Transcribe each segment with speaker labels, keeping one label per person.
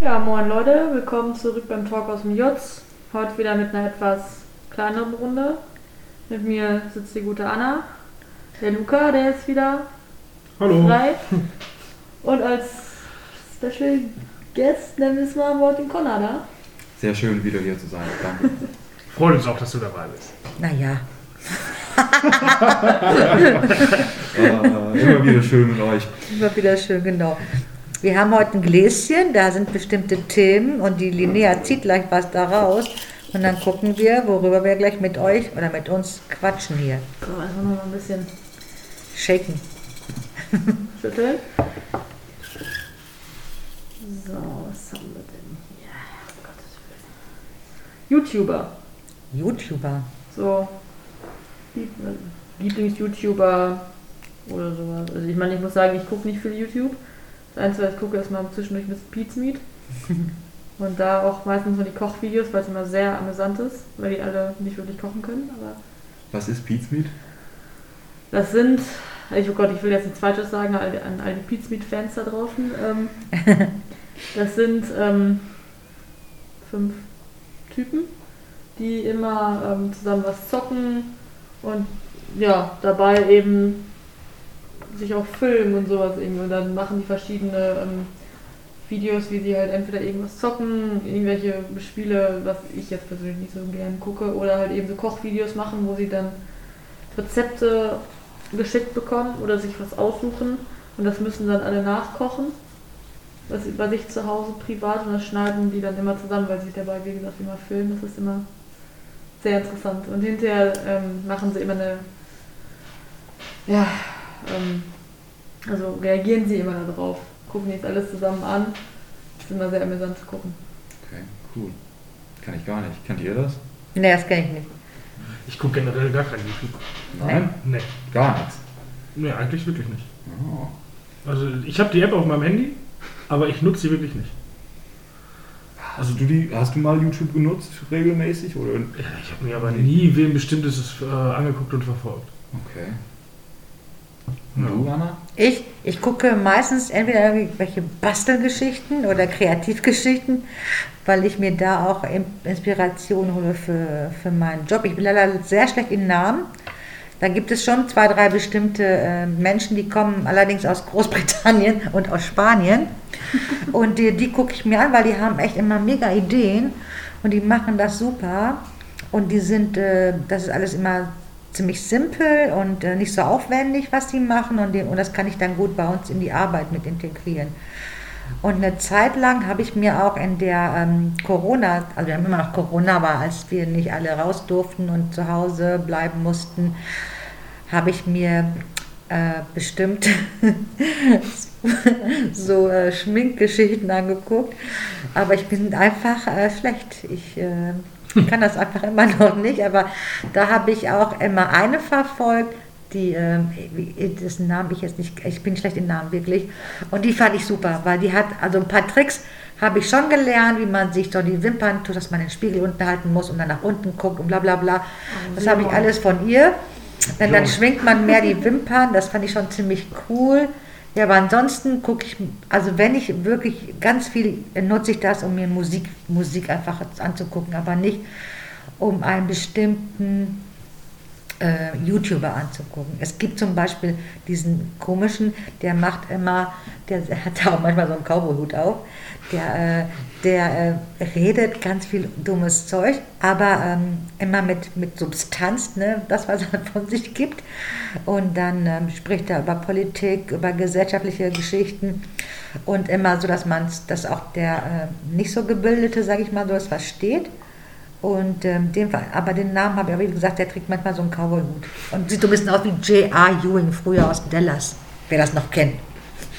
Speaker 1: Ja, moin Leute, willkommen zurück beim Talk aus dem Jutz. Heute wieder mit einer etwas kleineren Runde. Mit mir sitzt die gute Anna. Der Luca, der ist wieder
Speaker 2: Hallo.
Speaker 1: frei. Und als Special Guest nennen wir es mal Martin Connor da.
Speaker 3: Sehr schön, wieder hier zu sein. Danke.
Speaker 2: Freut uns auch, dass du dabei bist.
Speaker 4: Naja,
Speaker 3: äh, immer wieder schön mit euch.
Speaker 4: immer wieder schön, genau. Wir haben heute ein Gläschen, da sind bestimmte Themen und die Linnea zieht gleich was da raus. Und dann gucken wir, worüber wir gleich mit euch oder mit uns quatschen hier.
Speaker 1: So, einfach noch mal ein bisschen
Speaker 4: Shaken.
Speaker 1: schütteln. So, was haben wir denn hier? Um Gottes Willen. YouTuber.
Speaker 4: YouTuber.
Speaker 1: So Lieb- Lieblings-YouTuber oder sowas. Also ich meine, ich muss sagen, ich gucke nicht viel YouTube. Das Einzige, was ich gucke, ist mal zwischendurch Mr. Pete's Meat. Und da auch meistens nur die Kochvideos, weil es immer sehr amüsant ist, weil die alle nicht wirklich kochen können. Aber
Speaker 3: Was ist Pete's Meat?
Speaker 1: das sind, ich, oh Gott, ich will jetzt nichts Falsches sagen an, all die Pete's Meat-Fans da draußen. Ähm, das sind ähm, fünf Typen, die immer ähm, zusammen was zocken und ja, dabei eben sich auch filmen und sowas irgendwie. Und dann machen die verschiedene ähm, Videos, wie sie halt entweder irgendwas zocken, irgendwelche Spiele, was ich jetzt persönlich nicht so gern gucke, oder halt eben so Kochvideos machen, wo sie dann Rezepte geschickt bekommen oder sich was aussuchen und das müssen dann alle nachkochen. Was bei sich zu Hause privat und das schneiden die dann immer zusammen, weil sie sich dabei, wie gesagt, immer filmen. Das ist immer sehr interessant. Und hinterher ähm, machen sie immer eine, ja, also reagieren sie immer darauf, gucken jetzt alles zusammen an. Das ist immer sehr amüsant zu gucken.
Speaker 3: Okay, cool. Kann ich gar nicht. Kennt ihr das?
Speaker 4: Ne, das kenne ich nicht.
Speaker 2: Ich gucke generell gar kein YouTube.
Speaker 3: Nein?
Speaker 2: Nee.
Speaker 3: Gar nichts.
Speaker 2: Nee, eigentlich wirklich nicht.
Speaker 3: Oh.
Speaker 2: Also ich habe die App auf meinem Handy, aber ich nutze sie wirklich nicht.
Speaker 3: Also du die, hast du mal YouTube genutzt regelmäßig? Oder?
Speaker 2: Ja, ich habe mir aber nie wem Bestimmtes äh, angeguckt und verfolgt.
Speaker 3: Okay.
Speaker 2: Ja.
Speaker 3: Und du, Anna?
Speaker 4: Ich, ich gucke meistens entweder irgendwelche Bastelgeschichten oder Kreativgeschichten, weil ich mir da auch In- Inspiration hole für, für meinen Job. Ich bin leider sehr schlecht in Namen. Da gibt es schon zwei, drei bestimmte äh, Menschen, die kommen allerdings aus Großbritannien und aus Spanien. Und die, die gucke ich mir an, weil die haben echt immer mega Ideen und die machen das super. Und die sind, äh, das ist alles immer ziemlich simpel und äh, nicht so aufwendig, was die machen. Und, die, und das kann ich dann gut bei uns in die Arbeit mit integrieren. Und eine Zeit lang habe ich mir auch in der ähm, Corona, also wir haben immer noch Corona, aber als wir nicht alle raus durften und zu Hause bleiben mussten, habe ich mir äh, bestimmt so äh, Schminkgeschichten angeguckt. Aber ich bin einfach äh, schlecht. Ich äh, kann das einfach immer noch nicht. Aber da habe ich auch immer eine verfolgt, die, ähm, dessen Namen ich jetzt nicht, ich bin schlecht im Namen wirklich. Und die fand ich super, weil die hat, also ein paar Tricks habe ich schon gelernt, wie man sich so die Wimpern tut, dass man den Spiegel unten halten muss und dann nach unten guckt und bla bla bla. Das habe ich alles von ihr. Dann, dann schwingt man mehr die Wimpern, das fand ich schon ziemlich cool. Ja, aber ansonsten gucke ich, also wenn ich wirklich ganz viel, nutze ich das, um mir Musik, Musik einfach anzugucken, aber nicht um einen bestimmten äh, YouTuber anzugucken. Es gibt zum Beispiel diesen komischen, der macht immer, der hat auch manchmal so einen Cowboy-Hut auf, der, äh, der äh, redet ganz viel dummes Zeug, aber ähm, immer mit, mit Substanz, ne, das, was er von sich gibt. Und dann ähm, spricht er über Politik, über gesellschaftliche Geschichten und immer so, dass man dass auch der äh, nicht so gebildete, sage ich mal, so es versteht. Und ähm, den, aber den Namen habe ich, wie gesagt, der trägt manchmal so einen Cowboy-Hut. Und sieht so ein bisschen aus wie J.R. Ewing früher aus Dallas, wer das noch kennt.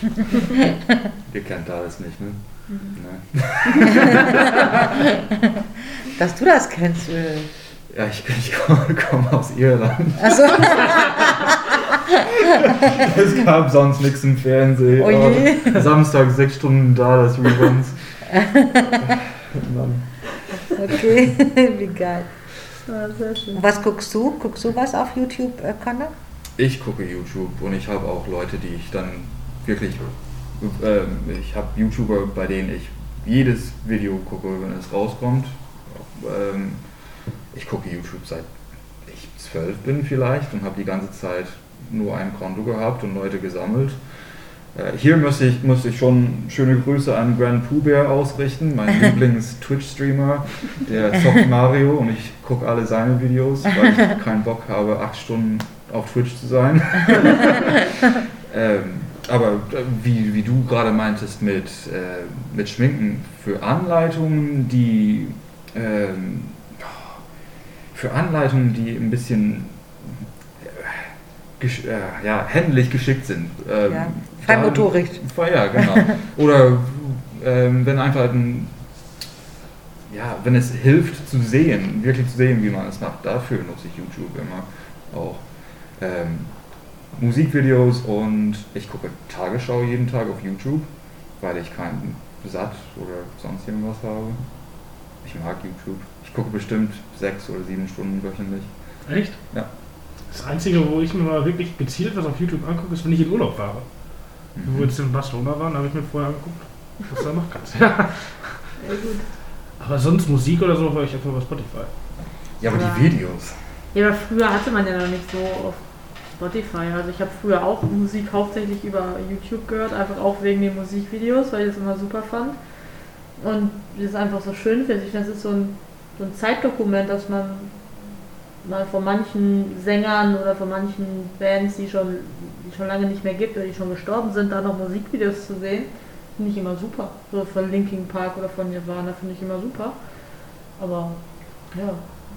Speaker 3: Ihr kennt alles nicht, ne?
Speaker 4: Mhm.
Speaker 3: Nein.
Speaker 4: Dass du das kennst. Äh.
Speaker 3: Ja, ich, ich komme komm aus Irland.
Speaker 4: Achso,
Speaker 3: Es gab sonst nichts im Fernsehen.
Speaker 4: Oh je.
Speaker 3: Samstag sechs Stunden da, das Reruns. Mann.
Speaker 4: okay, wie geil.
Speaker 1: Ja, sehr schön.
Speaker 4: Und was guckst du? Guckst du was auf YouTube, äh, Conor?
Speaker 3: Ich gucke YouTube und ich habe auch Leute, die ich dann wirklich. Ähm, ich habe YouTuber, bei denen ich jedes Video gucke, wenn es rauskommt. Ähm, ich gucke YouTube seit ich zwölf bin vielleicht und habe die ganze Zeit nur ein Konto gehabt und Leute gesammelt. Äh, hier muss ich, muss ich schon schöne Grüße an Grand Pooh Bear ausrichten, mein Lieblings-Twitch-Streamer, der zockt Mario und ich gucke alle seine Videos, weil ich keinen Bock habe, acht Stunden auf Twitch zu sein. ähm, aber äh, wie, wie du gerade meintest mit, äh, mit Schminken, für Anleitungen, die ähm, für Anleitungen, die ein bisschen gesch äh, ja, händlich geschickt sind. Ähm,
Speaker 4: Ja, Feinmotorik.
Speaker 3: Da, ja, genau. Oder ähm, wenn einfach ein, ja, wenn es hilft zu sehen, wirklich zu sehen, wie man es macht, dafür nutze ich YouTube immer auch. Ähm, Musikvideos und ich gucke Tagesschau jeden Tag auf YouTube, weil ich keinen Satt oder sonst irgendwas habe. Ich mag YouTube. Ich gucke bestimmt sechs oder sieben Stunden wöchentlich.
Speaker 2: Echt?
Speaker 3: Ja.
Speaker 2: Das Einzige, wo ich mir mal wirklich gezielt was auf YouTube angucke, ist, wenn ich in Urlaub fahre. Wo wir
Speaker 3: Mhm.
Speaker 2: jetzt in Barcelona waren, habe ich mir vorher angeguckt, was du da noch kannst. Ja.
Speaker 1: Gut.
Speaker 2: Aber sonst Musik oder so höre ich einfach über Spotify.
Speaker 3: Ja, aber
Speaker 1: Ja.
Speaker 3: die Videos.
Speaker 1: Ja, aber früher hatte man ja noch nicht so auf Spotify. Also ich habe früher auch Musik hauptsächlich über YouTube gehört, einfach auch wegen den Musikvideos, weil ich das immer super fand. Und das ist einfach so schön finde ich. Das ist so ein, so ein Zeitdokument, dass man mal von manchen Sängern oder von manchen Bands, die schon, die schon lange nicht mehr gibt oder die schon gestorben sind, da noch Musikvideos zu sehen, finde ich immer super. So von Linkin Park oder von Nirvana finde ich immer super. Aber ja,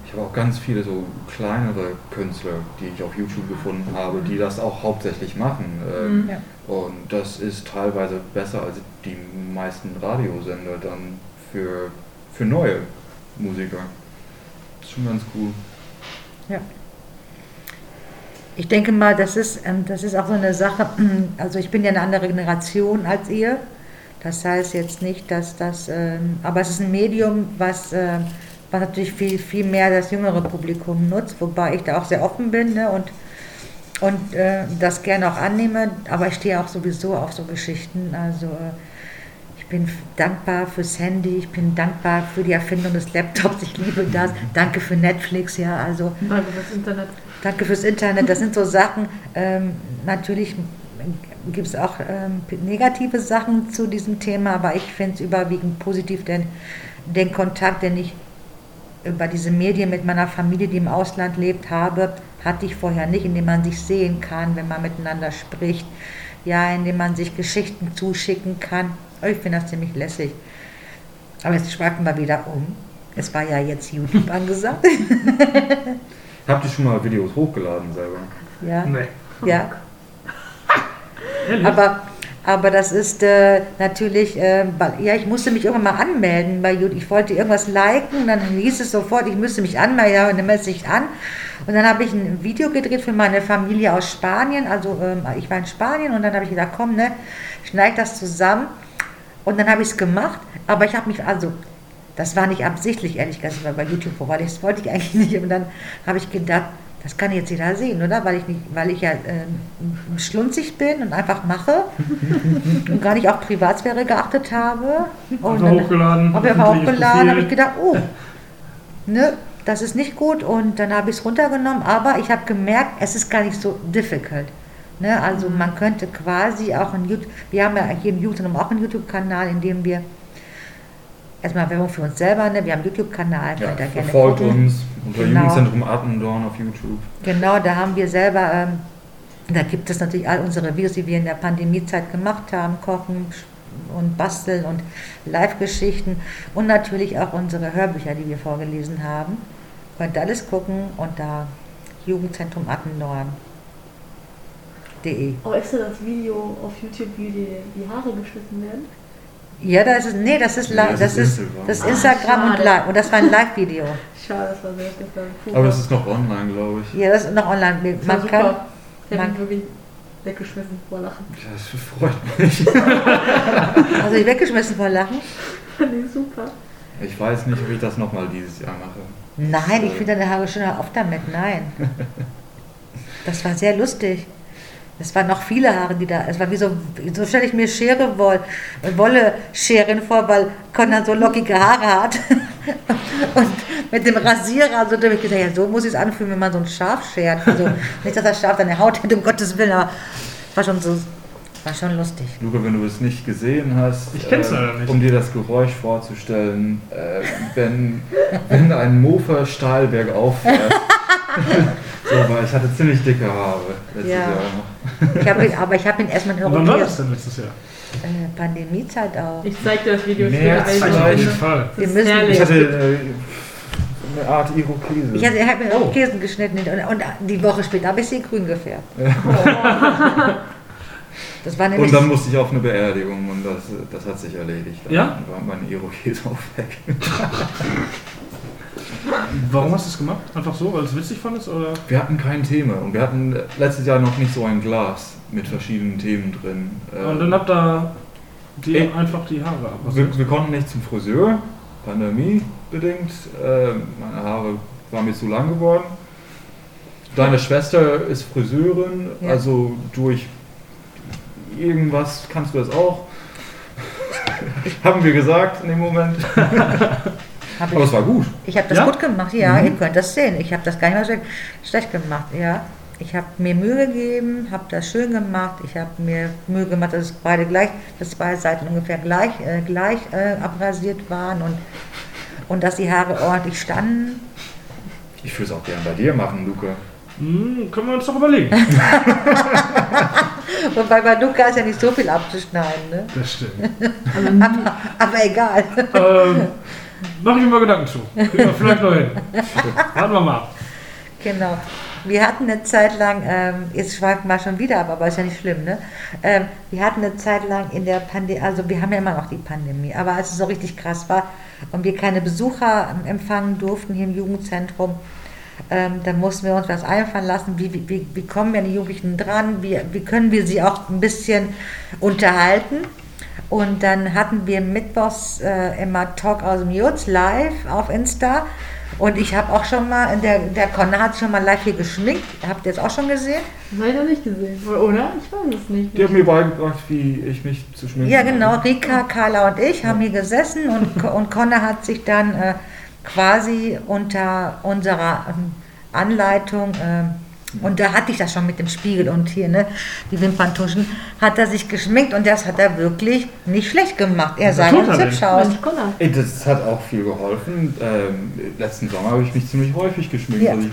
Speaker 3: Ich habe auch ganz viele so kleinere Künstler, die ich auf YouTube gefunden habe, die das auch hauptsächlich machen. Ähm,
Speaker 1: Mhm.
Speaker 4: Ja.
Speaker 3: Und das ist teilweise besser als die meisten Radiosender dann für, für neue Musiker. Das ist schon ganz cool.
Speaker 4: Ich denke mal, das ist, ähm, das ist auch so eine Sache, also ich bin ja eine andere Generation als ihr. Das heißt jetzt nicht, dass das, ähm, aber es ist ein Medium, was, äh, was natürlich viel, viel mehr das jüngere Publikum nutzt, wobei ich da auch sehr offen bin ne, und, und äh, das gerne auch annehme, aber ich stehe auch sowieso auf so Geschichten. Also äh, ich bin dankbar fürs Handy, ich bin dankbar für die Erfindung des Laptops, ich liebe das. Danke für Netflix, ja, also
Speaker 1: danke fürs Internet.
Speaker 4: Danke fürs Internet. Das sind so Sachen, ähm, natürlich gibt es auch ähm, negative Sachen zu diesem Thema, aber ich finde es überwiegend positiv, denn den Kontakt, den ich über diese Medien mit meiner Familie, die im Ausland lebt, habe, hatte ich vorher nicht, indem man sich sehen kann, wenn man miteinander spricht, ja, indem man sich Geschichten zuschicken kann. Ich finde das ziemlich lässig. Aber jetzt schweifen wir wieder um. Es war ja jetzt YouTube angesagt.
Speaker 3: Habt ihr schon mal Videos hochgeladen selber?
Speaker 4: ja.
Speaker 2: Nee.
Speaker 4: Ja, aber, aber das ist äh, natürlich, äh, ja, ich musste mich irgendwann mal anmelden bei YouTube. Ich wollte irgendwas liken, dann hieß es sofort, ich müsste mich anmelden, ja, und dann melde ich an. Und dann habe ich ein Video gedreht für meine Familie aus Spanien. Also ähm, ich war in Spanien und dann habe ich gedacht, komm, ne, schneid das zusammen. Und dann habe ich es gemacht, aber ich habe mich, also, das war nicht absichtlich, ehrlich gesagt, bei YouTube, weil das wollte ich eigentlich nicht. Und dann habe ich gedacht, das kann jetzt jeder sehen, oder? Weil ich, nicht, weil ich ja ähm, schlunzig bin und einfach mache und gar nicht auf Privatsphäre geachtet habe. Und
Speaker 2: Einfach
Speaker 4: dann
Speaker 2: hochgeladen.
Speaker 4: habe ich aber hochgeladen, habe ich gedacht, oh, ne, das ist nicht gut und dann habe ich es runtergenommen, aber ich habe gemerkt, es ist gar nicht so difficult. Ne? Also man könnte quasi auch ein YouTube, wir haben ja hier im YouTube auch einen YouTube-Kanal, in dem wir erstmal Werbung für uns selber, ne? wir haben einen YouTube-Kanal,
Speaker 3: Ja,
Speaker 4: könnt ihr gerne gucken.
Speaker 3: uns unter
Speaker 4: Genau.
Speaker 3: Jugendzentrum Attendorn auf YouTube.
Speaker 4: Genau, da haben wir selber, ähm, da gibt es natürlich all unsere Videos, die wir in der Pandemiezeit gemacht haben, Kochen und Basteln und Live-Geschichten und natürlich auch unsere Hörbücher, die wir vorgelesen haben. Könnt ihr alles gucken und da Jugendzentrum Attendorn.de.
Speaker 1: Oh, ist da das Video auf YouTube, wie die, die Haare geschnitten werden?
Speaker 4: Ja, das ist, nee, das ist,
Speaker 3: Ja,
Speaker 4: li-
Speaker 3: das
Speaker 4: das
Speaker 3: ist
Speaker 4: das ist Instagram und
Speaker 1: schade.
Speaker 4: live. Und das war ein Live-Video.
Speaker 1: Schade, das war sehr. Puh,
Speaker 3: Aber es ist noch online, glaube ich.
Speaker 4: Ja, das ist noch online.
Speaker 1: das war
Speaker 4: Man kann,
Speaker 1: super. Ich habe
Speaker 4: man-
Speaker 1: wirklich weggeschmissen vor Lachen.
Speaker 3: Ja, Das freut mich.
Speaker 4: also ich weggeschmissen vor Lachen.
Speaker 1: Fand ich super.
Speaker 3: Ich weiß nicht, ob ich das nochmal dieses Jahr mache.
Speaker 4: Nein, ich finde deine Haare schon auf damit. Nein. Das war sehr lustig. Es waren noch viele Haare, die da. Es war wie so, so stelle ich mir Schere Woll, Wolle Scheren vor, weil Connor so lockige Haare hat. Und mit dem Rasierer, so da habe ich gesagt, ja, so muss ich es anfühlen, wenn man so ein Schaf schert. Also, nicht, dass das Schaf deine Haut hat, um Gottes Willen, aber es war schon so, war schon lustig.
Speaker 3: Luca, wenn du es nicht gesehen hast,
Speaker 2: Ich kenn's
Speaker 3: äh,
Speaker 2: leider nicht.
Speaker 3: um dir das Geräusch vorzustellen, äh, wenn, wenn ein Mofa steil bergauf fährt. so, weil ich hatte ziemlich dicke Haare letztes
Speaker 4: Ja.
Speaker 3: Jahr noch.
Speaker 4: Ich hab aber ich habe ihn erstmal in
Speaker 2: Und wann war das denn letztes Jahr?
Speaker 4: Äh, Pandemiezeit auch.
Speaker 1: Ich zeig dir das Video
Speaker 3: März
Speaker 1: später.
Speaker 2: Auf jeden Fall.
Speaker 4: Wir müssen-.
Speaker 3: Ich hatte äh, eine Art Irokese.
Speaker 4: Ich habe hab mir
Speaker 2: Oh.
Speaker 4: Käsen geschnitten und, und die Woche später habe ich sie grün gefärbt. Das war.
Speaker 3: Und dann musste ich auf eine Beerdigung und das, das hat sich erledigt. Dann
Speaker 2: Ja?
Speaker 3: war mein Irokese auch weg.
Speaker 2: Warum hast du es gemacht? Einfach so, weil du es witzig fandest? Oder?
Speaker 3: Wir hatten kein Thema und wir hatten letztes Jahr noch nicht so ein Glas mit verschiedenen Themen drin.
Speaker 2: Und dann habt ihr die
Speaker 3: Ey.
Speaker 2: einfach die Haare abrasiert.
Speaker 3: wir, wir konnten nicht zum Friseur, Pandemie bedingt. Äh, meine Haare waren mir zu lang geworden. Deine Schwester ist Friseurin,
Speaker 4: Ja.
Speaker 3: also durch irgendwas kannst du das auch. Haben wir gesagt in dem Moment.
Speaker 4: hab
Speaker 3: Aber es war gut.
Speaker 4: Ich habe das
Speaker 2: Ja?
Speaker 4: gut gemacht, ja,
Speaker 3: Mhm.
Speaker 4: ihr könnt das sehen. Ich habe das gar nicht mal schlecht, schlecht gemacht, ja. Ich habe mir Mühe gegeben, habe das schön gemacht. Ich habe mir Mühe gemacht, dass es beide gleich, dass beide Seiten ungefähr gleich, äh, gleich äh, abrasiert waren und, und dass die Haare ordentlich standen.
Speaker 3: Ich würde es auch gern bei dir machen, Luca.
Speaker 2: Hm, können wir uns doch überlegen.
Speaker 4: Wobei bei Luca ist ja nicht so viel abzuschneiden, ne?
Speaker 2: Das stimmt.
Speaker 4: aber, aber egal.
Speaker 2: ähm, mach ich mir mal Gedanken zu. Wir vielleicht noch hin. Warten wir mal.
Speaker 4: Genau. Wir hatten eine Zeit lang, ähm, jetzt schweifen wir schon wieder ab, aber ist ja nicht schlimm, ne? Ähm, wir hatten eine Zeit lang in der Pandemie, also wir haben ja immer noch die Pandemie, aber als es so richtig krass war und wir keine Besucher empfangen durften hier im Jugendzentrum, ähm, dann mussten wir uns was einfallen lassen, wie, wie- wie, wie kommen wir an die Jugendlichen dran, wie, wie können wir sie auch ein bisschen unterhalten. Und dann hatten wir mittwochs äh, immer Talk aus dem Jutz live auf Insta. Und ich habe auch schon mal, der, der Conner hat schon mal live hier geschminkt. Habt ihr das auch schon gesehen?
Speaker 1: Das habe ich noch nicht gesehen, oder? Ich weiß es nicht.
Speaker 3: Die haben mir beigebracht, wie ich mich zu schminken
Speaker 4: Ja, genau.
Speaker 3: habe.
Speaker 4: Rika, Carla und ich haben hier gesessen und, und Conner hat sich dann äh, quasi unter unserer ähm, Anleitung, ähm, und da hatte ich das schon mit dem Spiegel und hier, ne, die Wimperntuschen, hat er sich geschminkt und das hat er wirklich nicht schlecht gemacht. Er sah ganz hübsch aus.
Speaker 3: Das hat auch viel geholfen. Ähm, letzten Sommer habe ich mich ziemlich häufig geschminkt.
Speaker 4: Ja.
Speaker 3: Als ich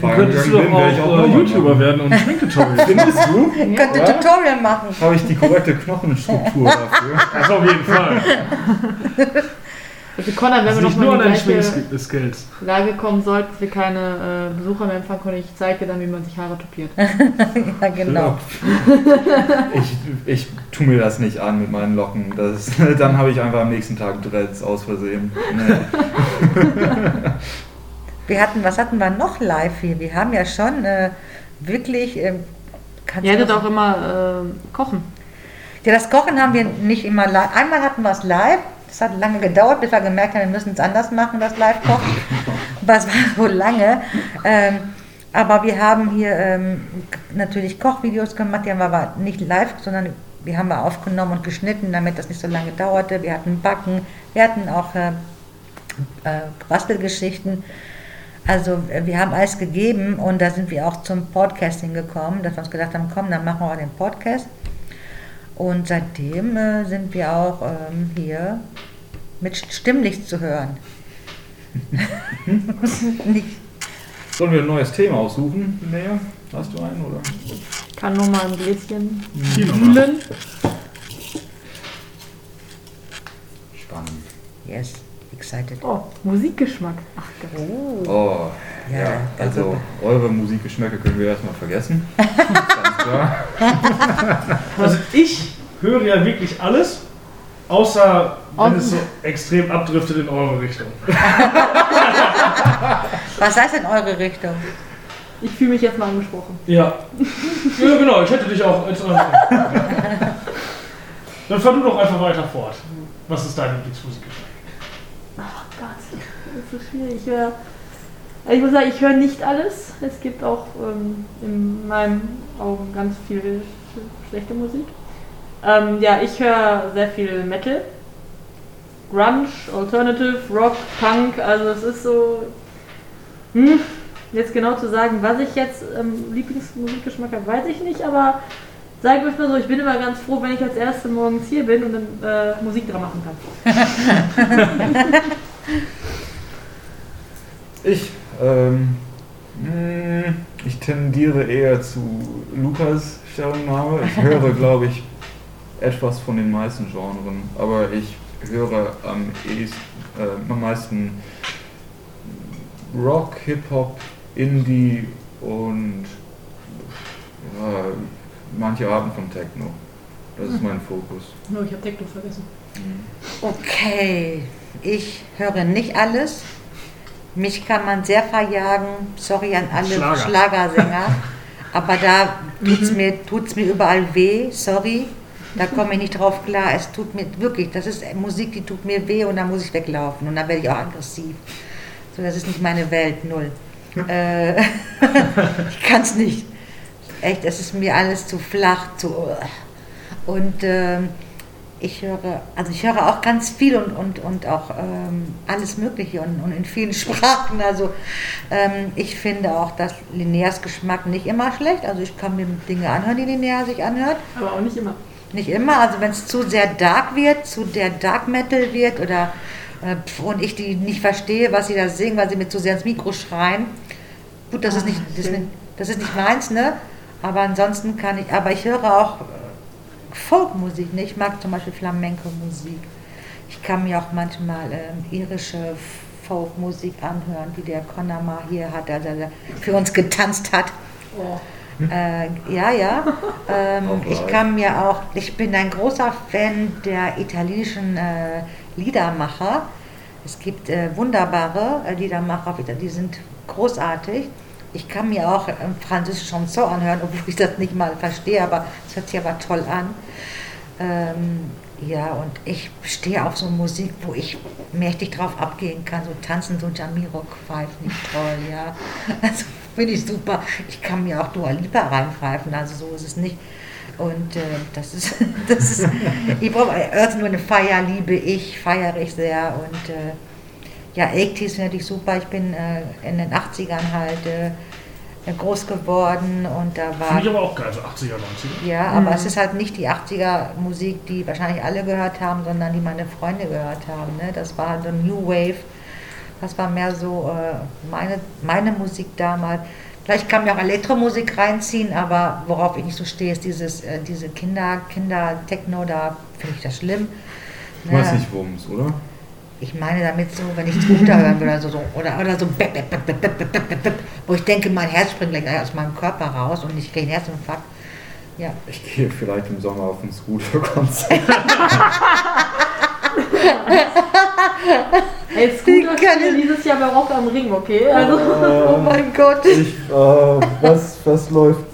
Speaker 3: vom
Speaker 2: könntest du
Speaker 3: bin, ich
Speaker 2: auch,
Speaker 3: auch
Speaker 2: äh, YouTuber werden und Schminktutorial.
Speaker 3: Findest du?
Speaker 4: Könnte
Speaker 3: Ja?
Speaker 4: Tutorial machen.
Speaker 3: Habe ich die korrekte Knochenstruktur dafür?
Speaker 2: Das auf jeden Fall.
Speaker 1: Also Connor, wenn
Speaker 2: Das
Speaker 1: wir
Speaker 2: liegt
Speaker 1: noch
Speaker 2: nur
Speaker 1: mal
Speaker 2: an
Speaker 1: in die gleiche
Speaker 2: Schminkskills.
Speaker 1: Lage kommen sollten, dass wir keine äh, Besucher mehr empfangen können, ich zeige dir dann, wie man sich Haare topiert.
Speaker 4: Ja, genau.
Speaker 3: Ich, ich tue mir das nicht an mit meinen Locken. Das, dann habe ich einfach am nächsten Tag Dreads aus Versehen. Nee.
Speaker 4: Wir hatten, was hatten wir noch live hier? Wir haben ja schon äh, wirklich. kannst
Speaker 1: Ihr
Speaker 4: du
Speaker 1: hättet auch immer äh, kochen.
Speaker 4: Ja, das Kochen haben wir nicht immer live. Einmal hatten wir es live. Das hat lange gedauert, bis wir gemerkt haben, wir müssen es anders machen, das Live-Kochen. Es war so lange. Ähm, aber wir haben hier ähm, natürlich Kochvideos gemacht, die haben wir aber nicht live, sondern die haben wir aufgenommen und geschnitten, damit das nicht so lange dauerte. Wir hatten Backen, wir hatten auch äh, äh, Bastelgeschichten. Also äh, wir haben alles gegeben und da sind wir auch zum Podcasting gekommen, dass wir uns gedacht haben, komm, dann machen wir auch den Podcast. Und seitdem äh, sind wir auch ähm, hier mit Stimmlicht zu hören.
Speaker 3: Sollen wir ein neues Thema aussuchen? Näher? Hast du einen? Oder?
Speaker 1: Ich kann nur mal ein Gläschen
Speaker 2: Kino.
Speaker 1: wühlen.
Speaker 3: Spannend.
Speaker 4: Yes, excited.
Speaker 1: Oh, Musikgeschmack. Ach Gott.
Speaker 4: Oh.
Speaker 3: Oh,
Speaker 4: Ja,
Speaker 3: ja. Also, eure Musikgeschmäcke können wir erstmal vergessen.
Speaker 2: Also ich höre ja wirklich alles, außer wenn es so extrem abdriftet in eure Richtung.
Speaker 4: Was heißt in eure Richtung?
Speaker 1: Ich fühle mich jetzt mal angesprochen.
Speaker 2: Ja. Ja, genau, ich hätte dich auch Dann fahr du doch einfach weiter fort. Was ist dein Lieblingsmusikgeschmack?
Speaker 1: Ach Gott, das ist so schwierig. Ja. Also ich muss sagen, ich höre nicht alles. Es gibt auch ähm, in meinen Augen ganz viel sch- schlechte Musik. Ähm, ja, ich höre sehr viel Metal. Grunge, Alternative, Rock, Punk, also es ist so. Hm, jetzt genau zu sagen, was ich jetzt ähm, Lieblingsmusikgeschmack habe, weiß ich nicht, aber sage euch mal so, ich bin immer ganz froh, wenn ich als Erste morgens hier bin und dann äh, Musik dran machen kann.
Speaker 3: Ich, ähm, mh, ich tendiere eher zu Lukas Stellungnahme. Ich höre, glaube ich, etwas von den meisten Genren, aber ich höre am, ehesten, äh, am meisten Rock, Hip-Hop, Indie und ja, manche Arten von Techno. Das ist mein Fokus.
Speaker 1: No, ich habe Techno vergessen.
Speaker 4: Okay, ich höre nicht alles. Mich kann man sehr verjagen. Sorry an alle
Speaker 2: Schlager.
Speaker 4: Schlagersänger. Aber da tut's mir, tut's mir überall weh. Sorry. Da komme ich nicht drauf klar. Es tut mir wirklich, das ist Musik, die tut mir weh und da muss ich weglaufen. Und dann werde ich auch aggressiv. So, das ist nicht meine Welt, null. Äh, ich kann es nicht. Echt, es ist mir alles zu flach, zu. Und ähm, ich höre, also ich höre auch ganz viel und, und, und auch ähm, alles Mögliche und, und in vielen Sprachen. Also ähm, ich finde auch, dass Linears Geschmack nicht immer schlecht. Also ich kann mir Dinge anhören, die Linear sich anhört.
Speaker 1: Aber auch nicht immer.
Speaker 4: Nicht immer, also wenn es zu sehr dark wird, zu der Dark Metal wird oder äh, und ich die nicht verstehe, was sie da singen, weil sie mir zu sehr ins Mikro schreien. Gut, das ist
Speaker 1: Ah,
Speaker 4: nicht, das ist nicht, das ist nicht meins, ne? Aber ansonsten kann ich, aber ich höre auch äh, Folkmusik, ne? Ich mag zum Beispiel Flamenco-Musik. Ich kann mir auch manchmal ähm, irische Folkmusik anhören, wie der Conor hier hat, also der für uns getanzt hat.
Speaker 1: Oh.
Speaker 4: Äh, ja, ja. Ähm,
Speaker 3: Alright.
Speaker 4: ich kann mir auch, ich bin ein großer Fan der italienischen äh, Liedermacher. Es gibt äh, wunderbare äh, Liedermacher, die sind großartig. Ich kann mir auch ähm, französische Chanson anhören, obwohl ich das nicht mal verstehe, aber es hört sich aber toll an. Ähm, ja, und ich stehe auf so Musik, wo ich mächtig drauf abgehen kann, so tanzen, so Jamiroquai, finde ich toll, ja. Also finde ich super. Ich kann mir auch Dua Lipa reinpfeifen, also so ist es nicht. Und äh, das ist, das ist, ich brauche, Earth nur eine Feier liebe ich, feiere ich sehr und äh, ja, 80s finde ich super. Ich bin äh, in den 80ern halt äh, groß geworden und da war
Speaker 2: Finde ich aber auch geil, so 80er, 90er.
Speaker 4: ja, aber
Speaker 1: Mhm.
Speaker 4: es ist halt nicht die 80er Musik, die wahrscheinlich alle gehört haben, sondern die meine Freunde gehört haben. Ne? Das war so New Wave. Das war mehr so äh, meine, meine Musik damals. Vielleicht kann mir auch Elektromusik reinziehen, aber worauf ich nicht so stehe, ist dieses, äh, diese Kinder, Kinder-Techno, da finde ich das schlimm.
Speaker 3: Du meinst
Speaker 4: Ne?
Speaker 3: nicht Wumms, oder?
Speaker 4: Ich meine damit so, wenn ich es runterhören will, also so, oder, oder so, bip, bip, bip, wo ich denke, mein Herz springt gleich aus meinem Körper raus und ich kriege einen Herzinfarkt. Ja.
Speaker 3: Ich gehe vielleicht im Sommer auf ein Scooter-Konzert.
Speaker 1: Ey, Scooter spielen dieses Jahr bei Rock am Ring, okay? Äh, also, ähm,
Speaker 4: oh mein Gott.
Speaker 3: Ich, äh, was, was läuft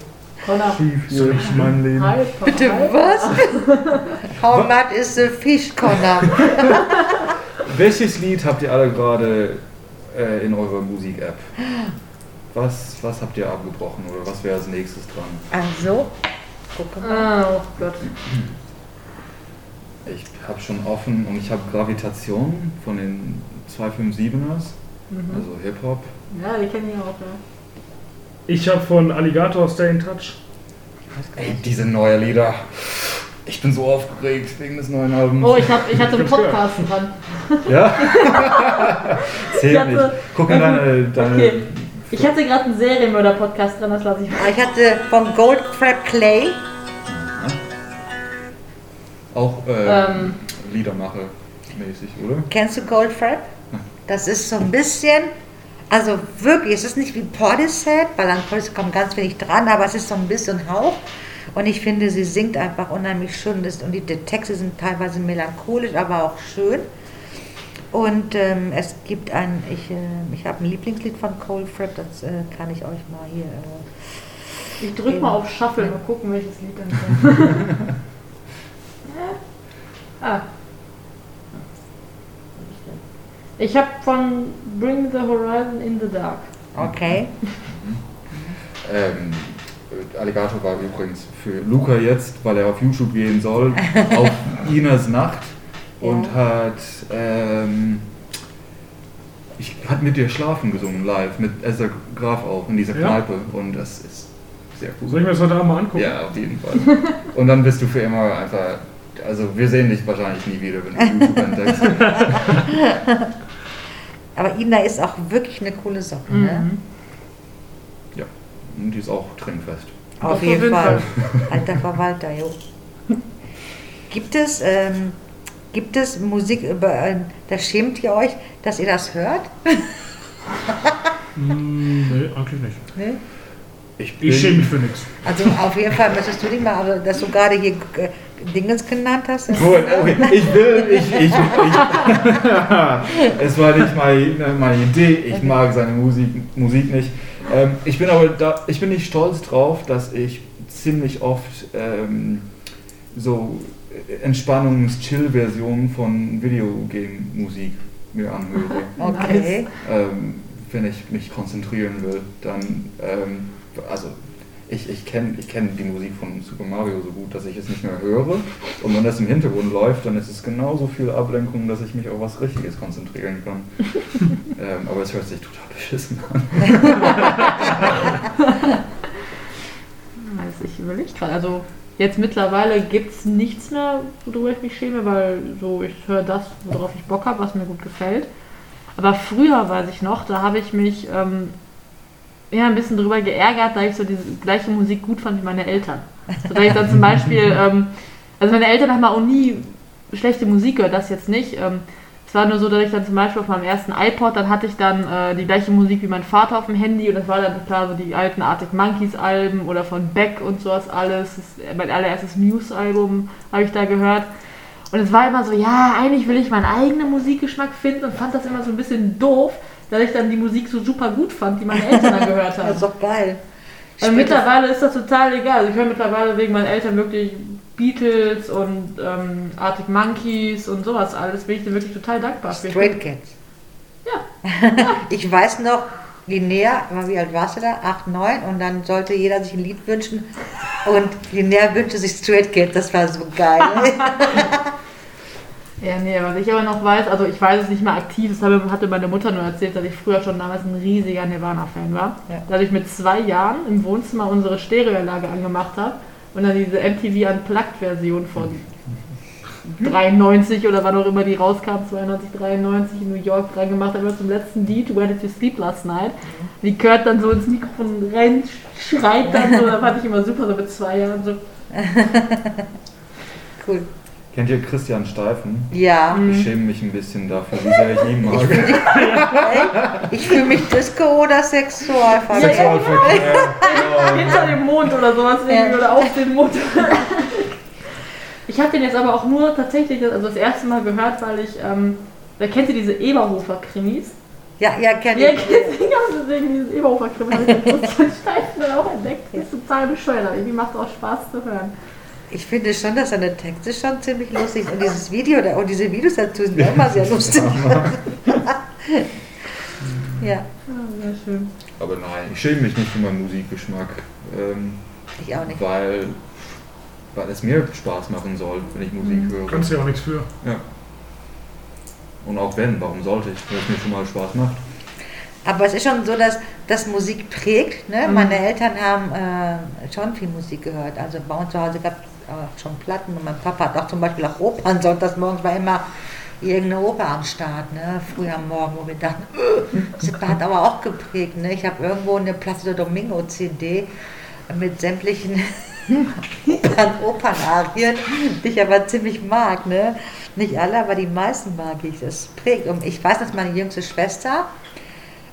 Speaker 1: Connor.
Speaker 3: schief hier in meinem Leben?
Speaker 4: Bitte was? How much is the fish, Connor?
Speaker 3: Welches Lied habt ihr alle gerade äh, in eurer Musik-App? Was, was habt ihr abgebrochen oder was wäre als nächstes dran?
Speaker 4: Also, guck mal.
Speaker 1: Ah, oh Gott.
Speaker 3: Ich habe schon offen und ich habe Gravitation von den 257ers,
Speaker 1: Mhm.
Speaker 3: also Hip-Hop.
Speaker 1: Ja, die kenne ich auch, ja.
Speaker 2: Ich habe von Alligator Stay in Touch.
Speaker 3: Ey, diese neuen Lieder. Ich bin so aufgeregt wegen des neuen Albums.
Speaker 1: Oh, ich, hab, ich hatte einen Podcast dran.
Speaker 3: Ja?
Speaker 1: Ich
Speaker 3: Zählt
Speaker 1: hatte-
Speaker 3: nicht. Guck in deine. deine
Speaker 1: Okay. Ich hatte gerade einen Serienmörder-Podcast dran, das lasse ich mal.
Speaker 4: Ich hatte von Goldcrab Clay,
Speaker 3: Auch äh,
Speaker 1: Ähm.
Speaker 3: Liedermache mäßig, oder?
Speaker 4: kennst du Goldfrapp? Das ist so ein bisschen, also wirklich, es ist nicht wie Portishead, weil an Portishead kommt ganz wenig dran, aber es ist so ein bisschen Hauch. Und ich finde, sie singt einfach unheimlich schön. Und die, Texte sind teilweise melancholisch, aber auch schön. Und ähm, es gibt ein, ich, äh, ich habe ein Lieblingslied von Cole Fripp, das äh, kann ich euch mal hier. Äh,
Speaker 1: Ich drück mal auf Shuffle, mal gucken, welches Lied dann kommt. ah. Ich habe von Bring the Horizon in the Dark.
Speaker 4: Okay.
Speaker 3: Ähm, Alligator war übrigens für Luca jetzt, weil er auf YouTube gehen soll, auf Inas Nacht und hat, ähm, ich, hat mit dir schlafen gesungen live, mit Esther Graf auch in dieser
Speaker 2: Ja.
Speaker 3: Kneipe und das ist sehr cool.
Speaker 2: Soll ich mir das heute Abend mal angucken?
Speaker 3: Ja, auf jeden Fall. Und dann bist du für immer einfach, also wir sehen dich wahrscheinlich nie wieder, wenn du YouTube entdeckst.
Speaker 4: Aber Ina ist auch wirklich eine coole Socke, ne?
Speaker 1: Mhm.
Speaker 3: Ja, und die ist auch trinkfest.
Speaker 4: Auf jeden
Speaker 1: jeden
Speaker 4: Fall. Alter Verwalter, jo. Gibt es, ähm, gibt es Musik, über, äh, da schämt ihr euch, dass ihr das hört?
Speaker 2: Hm, nee, eigentlich nicht.
Speaker 4: Ne?
Speaker 3: Ich,
Speaker 2: Ich schäme mich für nichts.
Speaker 4: Also auf jeden Fall müsstest du dich mal, also, dass du gerade hier äh, Dingens genannt hast. das-
Speaker 3: Gut, okay. Ich will, ich, ich, ich, es war nicht meine, meine Idee, ich mag seine Musik, Musik nicht. Ähm, ich bin aber da, ich bin nicht stolz drauf, dass ich ziemlich oft ähm, so Entspannungs-Chill-Versionen von Videogame-Musik mir anhöre.
Speaker 4: Okay.
Speaker 3: ähm, wenn ich mich konzentrieren will, dann, ähm, also ich, ich kenne ich kenn die Musik von Super Mario so gut, dass ich es nicht mehr höre. Und wenn das im Hintergrund läuft, dann ist es genauso viel Ablenkung, dass ich mich auf was Richtiges konzentrieren kann. ähm, aber es hört sich total beschissen an.
Speaker 1: Also ich überlege gerade. Also jetzt mittlerweile gibt es nichts mehr, worüber ich mich schäme, weil so ich höre das, worauf ich Bock habe, was mir gut gefällt. Aber früher weiß ich noch, da habe ich mich ähm, ja, ein bisschen drüber geärgert, da ich so diese gleiche Musik gut fand wie meine Eltern. So, da ich dann zum Beispiel, ähm, also meine Eltern haben auch nie schlechte Musik gehört, das jetzt nicht. Ähm, es war nur so, dass ich dann zum Beispiel auf meinem ersten iPod, dann hatte ich dann äh, die gleiche Musik wie mein Vater auf dem Handy und das war dann klar so die alten Arctic Monkeys Alben oder von Beck und sowas alles. Das, mein allererstes Muse-Album habe ich da gehört. Und es war immer so, ja, eigentlich will ich meinen eigenen Musikgeschmack finden und fand das immer so ein bisschen doof, dass ich dann die Musik so super gut fand, die meine Eltern dann gehört haben.
Speaker 4: Das ist doch geil. Spielt
Speaker 1: mittlerweile ist das total egal. Also ich höre mittlerweile wegen meinen Eltern wirklich Beatles und ähm, Arctic Monkeys und sowas alles. Bin ich dir wirklich total dankbar für.
Speaker 4: Straight Cats.
Speaker 1: Ja.
Speaker 4: Ich weiß noch, Linnea, wie alt warst du da? 8, 9 und dann sollte jeder sich ein Lied wünschen und Linnea wünschte sich Straight Cat, das war so geil.
Speaker 1: Ja, nee, was ich aber noch weiß, also ich weiß es nicht mehr aktiv, das hatte meine Mutter nur erzählt, dass ich früher schon damals ein riesiger Nirvana-Fan war.
Speaker 4: Ja.
Speaker 1: Dass ich mit zwei Jahren im Wohnzimmer unsere Stereoanlage angemacht habe und dann diese MTV Unplugged-Version von 93 oder wann auch immer die rauskam, 92, 93 in New York dran gemacht habe, zum letzten Lied, Where Did You Sleep Last Night? Die Kurt dann so ins Mikrofon rein, schreit dann so, da fand ich immer super, so mit zwei Jahren so.
Speaker 4: cool.
Speaker 3: Kennt ihr Christian Steifen?
Speaker 4: Ja.
Speaker 3: Ich schäme mich ein bisschen dafür, wie sehr ich ihn mag.
Speaker 4: Ich fühle mich Disco oder Sexualverkehr.
Speaker 3: Sexualverkehr. Ja.
Speaker 1: hinter dem Mond oder sowas irgendwie
Speaker 4: Ja.
Speaker 1: oder auf dem Mond. Ich habe den jetzt aber auch nur tatsächlich, also das erste Mal gehört, weil ich, ähm, da kennt ihr diese Eberhofer-Krimis?
Speaker 4: Ja, ja, kenn
Speaker 1: Ja,
Speaker 4: ich.
Speaker 1: deswegen deswegen dieses Eberhofer-Krimi habe ich Christian Steifen dann auch entdeckt. Das ist total bescheuert, aber irgendwie macht es auch Spaß zu hören.
Speaker 4: Ich finde schon, dass seine Texte schon ziemlich lustig sind. Und dieses Video da- und diese Videos dazu sind immer sehr lustig. ja,
Speaker 1: Ja, sehr schön.
Speaker 3: Aber nein, ich schäme mich nicht für meinen Musikgeschmack. Ähm,
Speaker 4: ich auch nicht.
Speaker 3: weil, weil es mir Spaß machen soll, wenn ich Musik
Speaker 1: Mhm.
Speaker 3: höre.
Speaker 2: Kannst du ja auch nichts für.
Speaker 3: Ja. Und auch wenn, warum sollte ich, wenn es mir schon mal Spaß macht?
Speaker 4: Aber es ist schon so, dass, dass Musik prägt. Ne?
Speaker 1: Mhm.
Speaker 4: Meine Eltern haben äh, schon viel Musik gehört. Also bei uns zu Hause gab es äh, schon Platten und mein Papa hat auch zum Beispiel auch Opern. Sonntags morgens war immer irgendeine Oper am Start, ne? früh am Morgen, wo wir dachten, "Äh, das hat aber auch geprägt. Ne? Ich habe irgendwo eine Placido Domingo CD mit sämtlichen Opern, Opernarien, die ich aber ziemlich mag. Ne? Nicht alle, aber die meisten mag ich. Das prägt. Und ich weiß, dass meine jüngste Schwester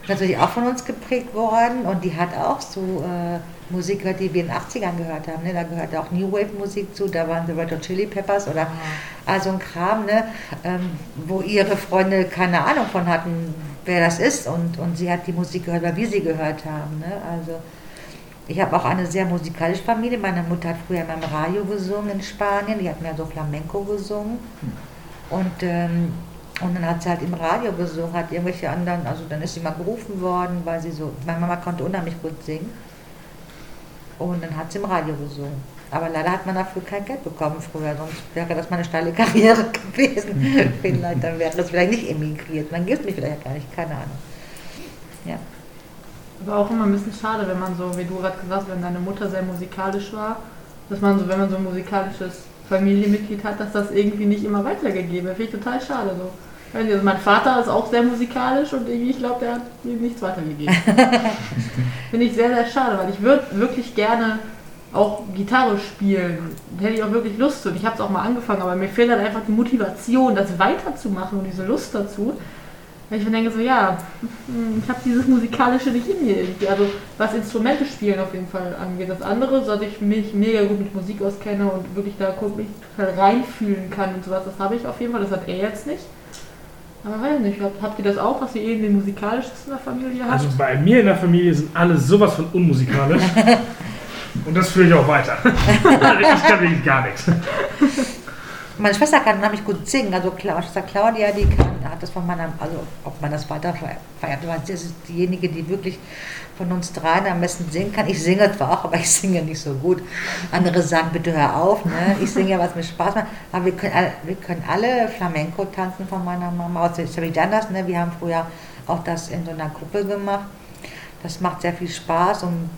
Speaker 4: natürlich auch von uns geprägt worden und die hat auch so äh, Musik gehört, die wir in den 80ern gehört haben. Ne? Da gehörte auch New Wave Musik zu, da waren die Red Hot Chili Peppers oder also ein Kram, ne? ähm, wo ihre Freunde keine Ahnung von hatten, wer das ist und, und sie hat die Musik gehört, weil wir sie gehört haben. Ne? Also ich habe auch eine sehr musikalische Familie. Meine Mutter hat früher immer im Radio gesungen in Spanien, die hat mehr so Flamenco gesungen. Und ähm, Und dann hat sie halt im Radio gesungen, hat irgendwelche anderen, also dann ist sie mal gerufen worden, weil sie so, meine Mama konnte unheimlich gut singen. Und dann hat sie im Radio gesungen. Aber leider hat man dafür kein Geld bekommen früher, sonst wäre das mal eine steile Karriere gewesen. vielleicht, dann wäre es vielleicht nicht emigriert. Man gibt mich vielleicht gar nicht, keine Ahnung. Ja.
Speaker 1: Aber auch immer ein bisschen schade, wenn man so, wie du gerade gesagt hast, wenn deine Mutter sehr musikalisch war, dass man so, wenn man so ein musikalisches Familienmitglied hat, dass das irgendwie nicht immer weitergegeben wird. Finde ich total schade so. Also mein Vater ist auch sehr musikalisch und irgendwie, ich glaube, der hat mir nichts weitergegeben. Finde ich sehr, sehr schade, weil ich würde wirklich gerne auch Gitarre spielen. Hätte ich auch wirklich Lust zu. Und ich habe es auch mal angefangen, aber mir fehlt halt einfach die Motivation, das weiterzumachen und diese Lust dazu. Weil ich mir denke so, ja, hm, ich habe dieses Musikalische nicht in mir. Also was Instrumente spielen auf jeden Fall angeht. Das andere, dass ich mich mega gut mit Musik auskenne und wirklich da mich total reinfühlen kann und sowas, das habe ich auf jeden Fall. Das hat er jetzt nicht. Aber weiß nicht, habt ihr das auch, dass ihr irgendwie musikalisches in der Familie habt?
Speaker 2: Also bei mir in der Familie sind alle sowas von unmusikalisch. Und das führe ich auch weiter. ich kann wirklich gar nichts.
Speaker 4: Meine Schwester kann unheimlich gut singen, also meine Schwester Claudia, die kann, hat das von meiner, also ob man das weiter feiert, weil sie ist diejenige, die wirklich von uns dreien am besten singen kann. Ich singe zwar auch, aber ich singe nicht so gut. Andere sagen, bitte hör auf, ne? ich singe ja, was mir Spaß macht, aber wir können, wir können alle Flamenco tanzen von meiner Mama aus Sevillanas, ne? wir haben früher auch das in so einer Gruppe gemacht. Das macht sehr viel Spaß und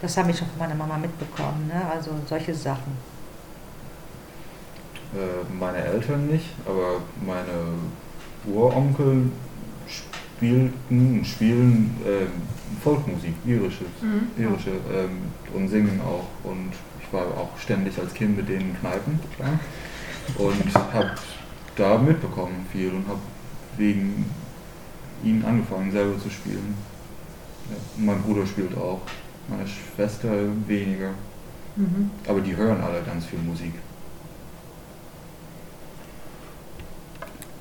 Speaker 4: das habe ich schon von meiner Mama mitbekommen, ne? also solche Sachen.
Speaker 3: Äh, meine Eltern nicht, aber meine Uronkel spielten spielen äh, Folkmusik, irische, mhm. irische ähm, und singen auch. Und ich war auch ständig als Kind mit denen in Kneipen klar, und habe da mitbekommen viel und habe wegen ihnen angefangen selber zu spielen. Ja, mein Bruder spielt auch, meine Schwester weniger. Mhm. Aber die hören alle ganz viel Musik.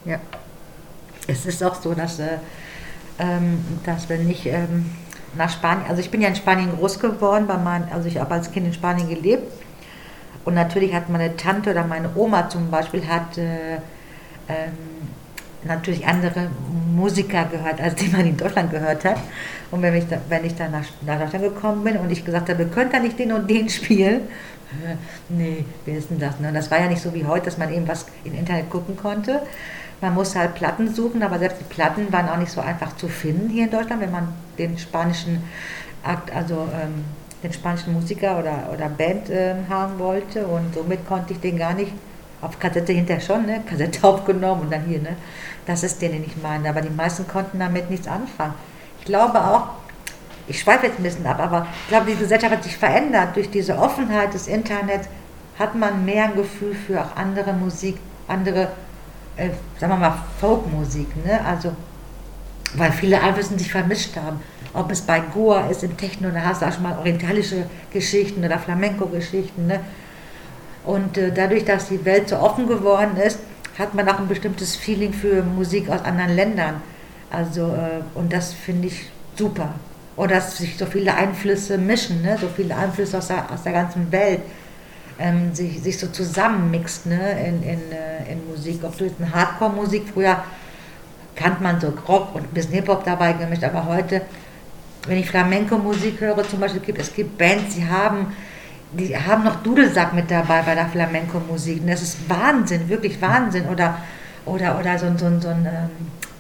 Speaker 4: Ja. Es ist auch so, dass, äh, ähm, dass wenn ich ähm, nach Spanien, also ich bin ja in Spanien groß geworden, bei mein, also ich habe als Kind in Spanien gelebt. Und natürlich hat meine Tante oder meine Oma zum Beispiel hat äh, ähm, natürlich andere Musiker gehört, als die man in Deutschland gehört hat. Und wenn ich, da, wenn ich dann nach, nach Deutschland gekommen bin und ich gesagt habe, könnt ihr nicht den und den spielen? nee, wer ist denn das? Und das war ja nicht so wie heute, dass man eben was im Internet gucken konnte. Man musste halt Platten suchen, aber selbst die Platten waren auch nicht so einfach zu finden hier in Deutschland, wenn man den spanischen Akt, also ähm, den spanischen Musiker oder, oder Band äh, haben wollte. Und somit konnte ich den gar nicht auf Kassette hinterher schon, ne? Kassette aufgenommen und dann hier, ne? Das ist den, den ich meine. Aber die meisten konnten damit nichts anfangen. Ich glaube auch, ich schweife jetzt ein bisschen ab, aber ich glaube, die Gesellschaft hat sich verändert. Durch diese Offenheit des Internets hat man mehr ein Gefühl für auch andere Musik, andere äh, sagen wir mal, Folkmusik, ne? Also, weil viele Einflüsse sich vermischt haben. Ob es bei Goa ist, im Techno, da hast du auch schon mal orientalische Geschichten oder Flamenco-Geschichten, ne? Und äh, dadurch, dass die Welt so offen geworden ist, hat man auch ein bestimmtes Feeling für Musik aus anderen Ländern. Also, äh, und das finde ich super. Oder dass sich so viele Einflüsse mischen, ne? so viele Einflüsse aus der, aus der ganzen Welt ähm, sich, sich so zusammenmixt ne, in, in, äh, in Musik. Ob du jetzt eine Hardcore-Musik, früher kannte man so Rock und ein bisschen Hip-Hop dabei gemischt, aber heute, wenn ich Flamenco-Musik höre, zum Beispiel, gibt, es gibt Bands, die haben, die haben noch Dudelsack mit dabei bei der Flamenco-Musik. Das ist Wahnsinn, wirklich Wahnsinn. Oder, oder, oder so, so, so ein, ähm,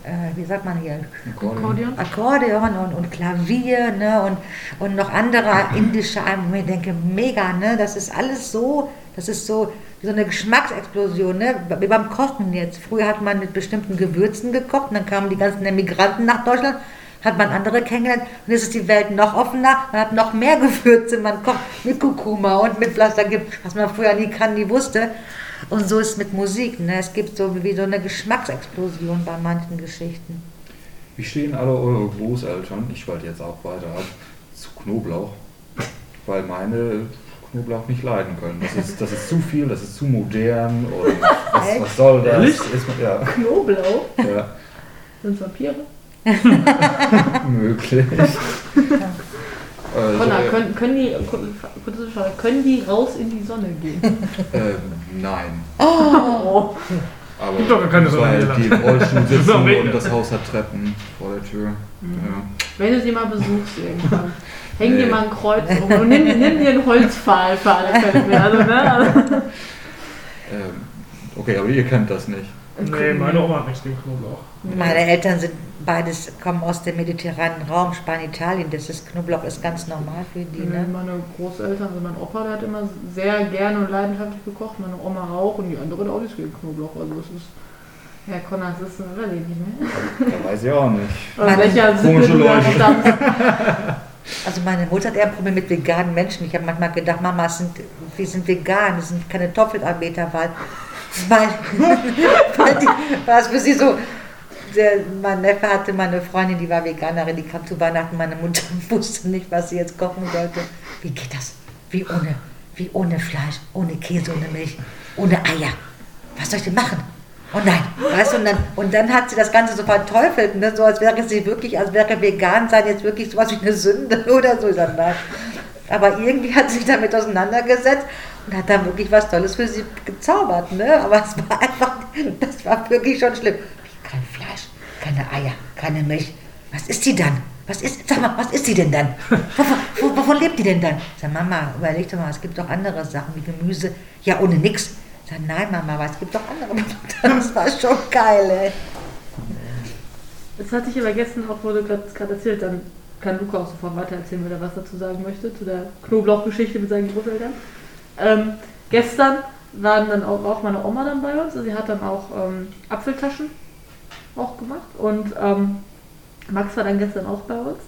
Speaker 4: äh, wie sagt man hier?
Speaker 1: Akkordeon.
Speaker 4: Akkordeon und, und Klavier ne? und, und noch andere indische Alben. Ich denke, mega, ne? das ist alles so, das ist so so eine Geschmacksexplosion, ne? wie beim Kochen jetzt. Früher hat man mit bestimmten Gewürzen gekocht, und dann kamen die ganzen Emigranten nach Deutschland, hat man andere kennengelernt und jetzt ist die Welt noch offener, man hat noch mehr Gewürze, man kocht mit Kurkuma und mit Fleisch, was man früher nie kann, nie wusste. Und so ist es mit Musik. Ne? Es gibt so wie so eine Geschmacksexplosion bei manchen Geschichten.
Speaker 3: Wie stehen alle eure Großeltern, ich wollte jetzt auch weiter ab, zu Knoblauch? Weil meine Knoblauch nicht leiden können. Das ist, das ist zu viel, das ist zu modern und was, was soll das? Ist,
Speaker 1: ja. Knoblauch?
Speaker 3: Ja.
Speaker 1: Sind Vampire?
Speaker 3: Möglich.
Speaker 1: Also, Connor, können, können, die, können die raus in die Sonne gehen?
Speaker 3: Ähm, nein.
Speaker 4: Oh.
Speaker 3: Aber
Speaker 2: Gibt doch gar keine Sonne in
Speaker 3: weil die im Rollstuhl sitzen und das Haus hat Treppen vor der Tür.
Speaker 1: Mhm.
Speaker 3: Ja.
Speaker 1: Wenn du sie mal besuchst irgendwann, häng dir mal ein Kreuz um und nimm, nimm dir einen Holzpfahl für alle Fälle. Also, ne?
Speaker 3: Ähm, okay, aber ihr kennt das nicht.
Speaker 2: Nee, meine Oma hat nichts gegen Knoblauch.
Speaker 4: Meine Eltern sind beides, kommen aus dem mediterranen Raum, Spanien, Italien. Das ist Knoblauch ist ganz normal für die. Ne?
Speaker 1: Meine Großeltern, also mein Opa, der hat immer sehr gerne und leidenschaftlich gekocht, meine Oma auch und die andere auch nichts gegen Knoblauch. Also es ist, Herr Connors ist ein Rallye nicht mehr.
Speaker 3: Da weiß ich auch nicht.
Speaker 1: Aus welcher
Speaker 3: komische Leute.
Speaker 4: Also meine Mutter hat eher ein Problem mit veganen Menschen. Ich habe manchmal gedacht, Mama, sind, wir sind vegan, wir sind keine Topfelanbeter, weil, weil, weil, die, weil es für sie so, der, mein Neffe hatte meine Freundin, die war Veganerin, die kam zu Weihnachten, meine Mutter wusste nicht, was sie jetzt kochen sollte. Wie geht das? Wie ohne, wie ohne Fleisch, ohne Käse, ohne Milch, ohne Eier. Was soll ich denn machen? Oh nein, weißt du, und dann, und dann hat sie das Ganze so verteufelt, ne? so als wäre sie wirklich, als wäre vegan sein jetzt wirklich sowas wie eine Sünde oder so. Ich sag, nein. Aber irgendwie hat sie sich damit auseinandergesetzt und hat dann wirklich was Tolles für sie gezaubert. Ne? Aber es war einfach, das war wirklich schon schlimm. Kein Fleisch, keine Eier, keine Milch. Was ist die dann? Was ist, sag mal, was ist die denn dann? Wovon, wo- wovon lebt die denn dann? Sag, Mama, überleg doch mal, es gibt doch andere Sachen wie Gemüse. Ja, ohne nix. Sag, nein, Mama, aber es gibt doch andere. Das war schon geil, ey.
Speaker 1: Das hatte ich aber gestern auch, wurde gerade erzählt, dann kann Luca auch sofort weitererzählen, wenn er was dazu sagen möchte, zu der Knoblauchgeschichte mit seinen Großeltern. Ähm, gestern waren dann auch, auch meine Oma dann bei uns, also sie hat dann auch ähm, Apfeltaschen auch gemacht. Und ähm, Max war dann gestern auch bei uns,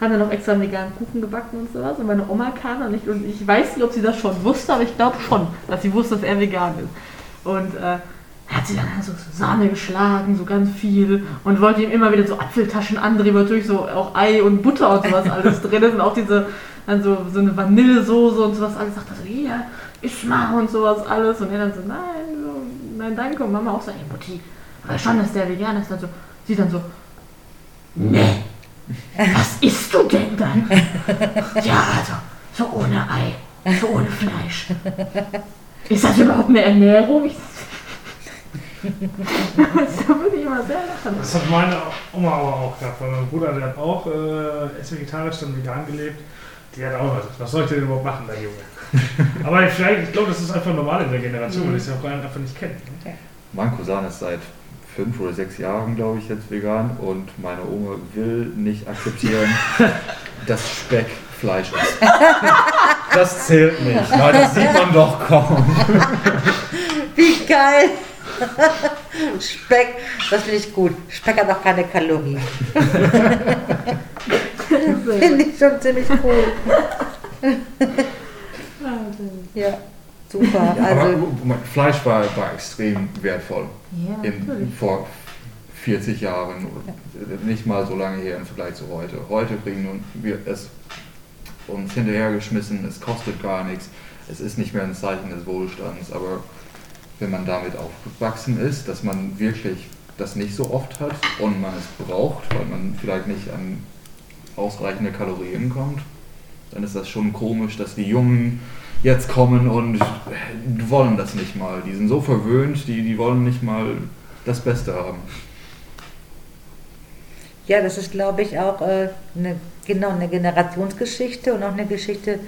Speaker 1: haben dann noch extra veganen Kuchen gebacken und sowas. Und meine Oma kam dann nicht. Und ich weiß nicht, ob sie das schon wusste, aber ich glaube schon, dass sie wusste, dass er vegan ist. Und äh, hat sie dann so Sahne geschlagen, so ganz viel. Und wollte ihm immer wieder so Apfeltaschen andrehen, natürlich so auch Ei und Butter und sowas alles drin ist. Und auch diese, dann so, so eine Vanillesoße und sowas alles. Sagt er so, hier, iss mal und sowas alles. Und er dann so, nein, so, nein, danke. Und Mama auch so, ey Mutti, aber schon, dass der vegan ist. Dann so, sie dann so, nee, was isst du denn dann? ja, also, so ohne Ei, so ohne Fleisch. Ist das überhaupt eine Ernährung? Ich, da würde ich immer sehr lachen.
Speaker 2: Das hat meine Oma aber auch gehabt, weil mein Bruder, der hat auch äh, ist vegetarisch, dann vegan gelebt. Die hat auch gesagt, was soll ich denn überhaupt machen, der Junge? aber vielleicht, ich glaube, das ist einfach normal in der Generation, weil ich es ja auch einfach nicht kennt. Ne?
Speaker 3: Mein Cousin ist seit fünf oder sechs Jahren, glaube ich, jetzt vegan und meine Oma will nicht akzeptieren, dass Speck Fleisch ist. Das zählt nicht, weil das sieht man doch kaum.
Speaker 4: Wie geil! Speck, das finde ich gut. Speck hat auch keine Kalorien. Finde ich schon ziemlich cool. Ja, super.
Speaker 3: Aber
Speaker 4: Also,
Speaker 3: Fleisch war, war extrem wertvoll.
Speaker 1: Ja,
Speaker 3: in, vor 40 Jahren, nicht mal so lange her im Vergleich zu heute. Heute kriegen wir es uns hinterhergeschmissen, es kostet gar nichts, es ist nicht mehr ein Zeichen des Wohlstands, aber wenn man damit aufgewachsen ist, dass man wirklich das nicht so oft hat und man es braucht, weil man vielleicht nicht an ausreichende Kalorien kommt, dann ist das schon komisch, dass die Jungen jetzt kommen und wollen das nicht mal. Die sind so verwöhnt, die, die wollen nicht mal das Beste haben.
Speaker 4: ja, das ist, glaube ich, auch äh, eine, genau eine Generationsgeschichte und auch eine Geschichte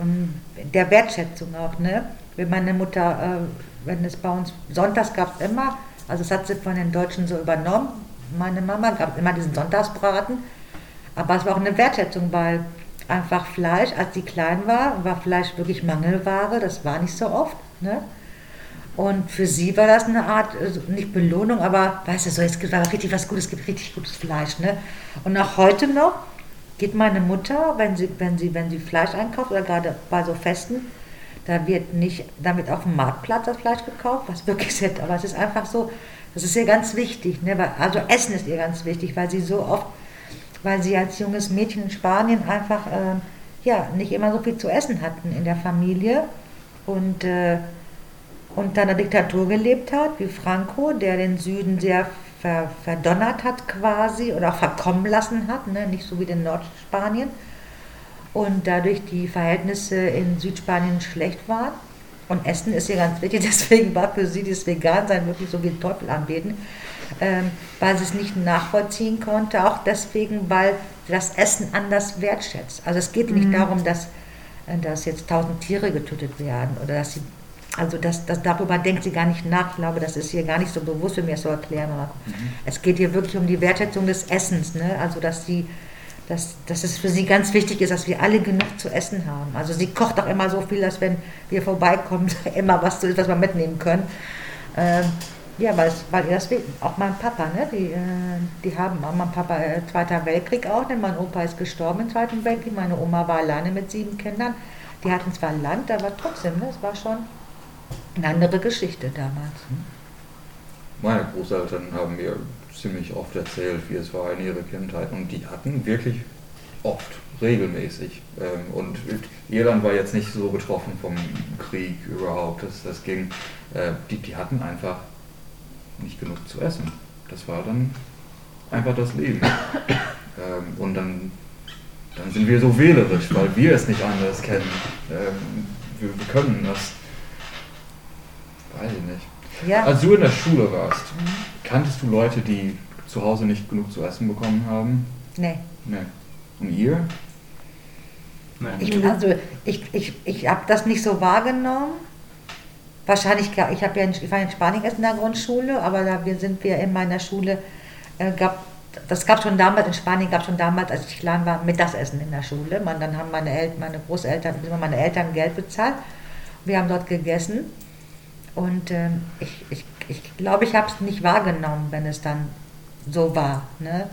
Speaker 4: ähm, der Wertschätzung auch. Ne? Wenn meine Mutter, äh, wenn es bei uns, sonntags gab es immer, also das hat sie von den Deutschen so übernommen, meine Mama gab immer diesen Sonntagsbraten, aber es war auch eine Wertschätzung, weil einfach Fleisch, als sie klein war, war Fleisch wirklich Mangelware, das war nicht so oft. Ne? Und für sie war das eine Art, also nicht Belohnung, aber weißt du, so, es gibt richtig was Gutes, es gibt richtig gutes Fleisch. Ne? Und auch heute noch geht meine Mutter, wenn sie, wenn sie, wenn sie Fleisch einkauft oder gerade bei so Festen, da wird nicht damit auf dem Marktplatz das Fleisch gekauft, was wirklich ist, aber es ist einfach so, das ist ihr ganz wichtig. Ne? Also Essen ist ihr ganz wichtig, weil sie so oft, weil sie als junges Mädchen in Spanien einfach ähm, ja, nicht immer so viel zu essen hatten in der Familie und äh, unter einer Diktatur gelebt hat, wie Franco, der den Süden sehr ver, verdonnert hat quasi oder auch verkommen lassen hat, ne? nicht so wie den Nordspanien. Und dadurch die Verhältnisse in Südspanien schlecht waren. Und Essen ist ihr ganz wichtig, deswegen war für sie das Vegan-Sein wirklich so wie den Teufel anbeten, weil sie es nicht nachvollziehen konnte, auch deswegen, weil sie das Essen anders wertschätzt. Also es geht nicht
Speaker 1: Mhm.
Speaker 4: darum, dass, äh, dass jetzt tausend Tiere getötet werden oder dass sie, also das, das, darüber denkt sie gar nicht nach. Ich glaube, das ist ihr gar nicht so bewusst, wenn mir das so erklären mag. Es geht hier wirklich um die Wertschätzung des Essens, ne? also dass sie dass, dass es für sie ganz wichtig ist, dass wir alle genug zu essen haben. Also sie kocht auch immer so viel, dass wenn wir vorbeikommen, immer was zu ist, was wir mitnehmen können. Ähm, ja, weil, weil ihr das. Auch mein Papa, ne? die, äh, die haben, mein Papa, äh, Zweiter Weltkrieg auch, denn mein Opa ist gestorben im Zweiten Weltkrieg, meine Oma war alleine mit sieben Kindern. Die hatten zwar Land, aber trotzdem, ne? es war schon eine andere Geschichte damals.
Speaker 3: Meine Großeltern haben mir ziemlich oft erzählt, wie es war in ihrer Kindheit. Und die hatten wirklich oft, regelmäßig. Ähm, Und Irland war jetzt nicht so betroffen vom Krieg überhaupt. Das, das ging, äh, die, die hatten einfach nicht genug zu essen. Das war dann einfach das Leben. Ähm, Und dann, dann sind wir so wählerisch, weil wir es nicht anders kennen. Ähm, Wir, wir können das. Weiß ich nicht.
Speaker 4: Ja,
Speaker 3: Als du in der Schule warst, kanntest du Leute, die zu Hause nicht genug zu essen bekommen haben?
Speaker 4: nee.
Speaker 3: Nee. Und ihr?
Speaker 2: Nein.
Speaker 4: Ich, also ich, ich, ich habe das nicht so wahrgenommen. Wahrscheinlich, ich, ja in, ich war in Spanien erst in der Grundschule, aber da sind wir in meiner Schule, äh, gab, das gab schon damals, in Spanien gab schon damals, als ich klein war, Mittagessen in der Schule. Man, dann haben meine, El meine Großeltern, meine Eltern Geld bezahlt. Wir haben dort gegessen. Und ähm, ich, ich, ich glaube, ich habe es nicht wahrgenommen, wenn es dann so war. Ne?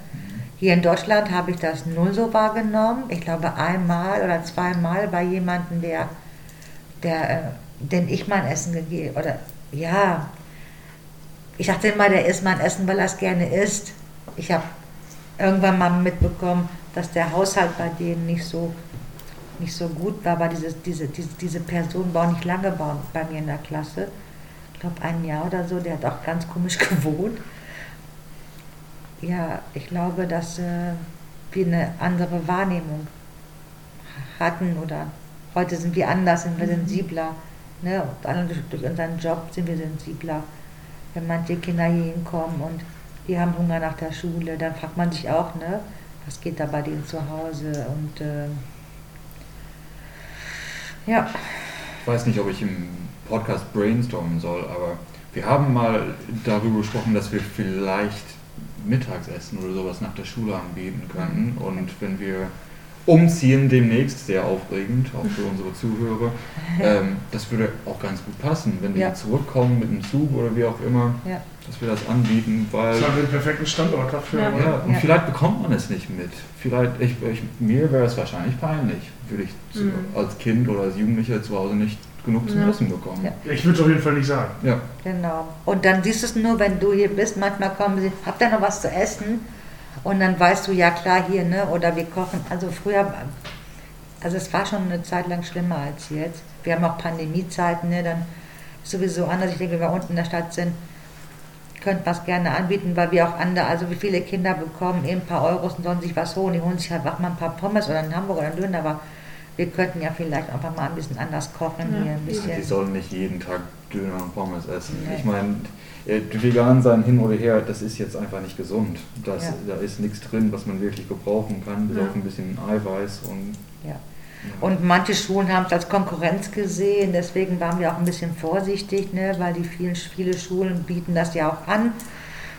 Speaker 4: Hier in Deutschland habe ich das null so wahrgenommen. Ich glaube einmal oder zweimal bei jemandem, der, der, den ich mein Essen gegeben oder ja, ich dachte immer, der isst mein Essen, weil er es gerne isst. Ich habe irgendwann mal mitbekommen, dass der Haushalt bei denen nicht so nicht so gut war, aber diese, diese, diese, diese Person war nicht lange bei, bei mir in der Klasse. Ich glaube ein Jahr oder so, der hat auch ganz komisch gewohnt. Ja, ich glaube, dass äh, wir eine andere Wahrnehmung hatten oder heute sind wir anders, sind wir sensibler. Ne? Durch, unseren Job sind wir sensibler. Wenn manche Kinder hier hinkommen und die haben Hunger nach der Schule, dann fragt man sich auch, ne, was geht da bei denen zu Hause und äh, ja,
Speaker 3: Ich weiß nicht, ob ich im Podcast brainstormen soll, aber wir haben mal darüber gesprochen, dass wir vielleicht Mittagsessen oder sowas nach der Schule anbieten könnten. Und wenn wir umziehen demnächst, sehr aufregend, auch für unsere Zuhörer, ähm, das würde auch ganz gut passen, wenn wir
Speaker 4: Ja.
Speaker 3: zurückkommen mit einem Zug oder wie auch immer,
Speaker 4: ja.
Speaker 3: dass wir das anbieten, weil...
Speaker 2: Das haben wir den perfekten Standort dafür.
Speaker 1: Ja.
Speaker 3: Ja, und
Speaker 4: Ja.
Speaker 3: vielleicht bekommt man es nicht mit. Vielleicht, ich, ich, mir wäre es wahrscheinlich peinlich, würde ich zu,
Speaker 1: Mhm.
Speaker 3: als Kind oder als Jugendlicher zu Hause nicht genug zum
Speaker 1: Ja.
Speaker 3: Essen bekommen.
Speaker 4: Ja.
Speaker 2: Ich würde es auf jeden Fall nicht sagen.
Speaker 3: Ja.
Speaker 4: Genau. Und dann siehst du es nur, wenn du hier bist. Manchmal kommen sie, habt ihr noch was zu essen? Und dann weißt du, ja klar, hier, ne? Oder wir kochen. Also früher, also es war schon eine Zeit lang schlimmer als jetzt. Wir haben auch Pandemiezeiten, ne? Dann ist sowieso anders. Ich denke, wenn wir unten in der Stadt sind, könnten wir es gerne anbieten, weil wir auch andere, also wie viele Kinder bekommen eben ein paar Euros und sollen sich was holen. Die holen sich halt auch mal ein paar Pommes oder einen Hamburger oder einen Döner, aber wir könnten ja vielleicht einfach mal ein bisschen anders kochen
Speaker 1: Ja.
Speaker 4: hier, ein bisschen.
Speaker 3: Die sollen nicht jeden Tag Döner und Pommes essen.
Speaker 4: Nee.
Speaker 3: Ich meine, äh, vegan sein hin oder her, das ist jetzt einfach nicht gesund. Das,
Speaker 4: Ja.
Speaker 3: Da ist nichts drin, was man wirklich gebrauchen kann, bis
Speaker 1: Ja.
Speaker 3: auf ein bisschen Eiweiß und
Speaker 4: Ja. Und manche Schulen haben es als Konkurrenz gesehen, deswegen waren wir auch ein bisschen vorsichtig, ne, weil die vielen, viele Schulen bieten das ja auch an.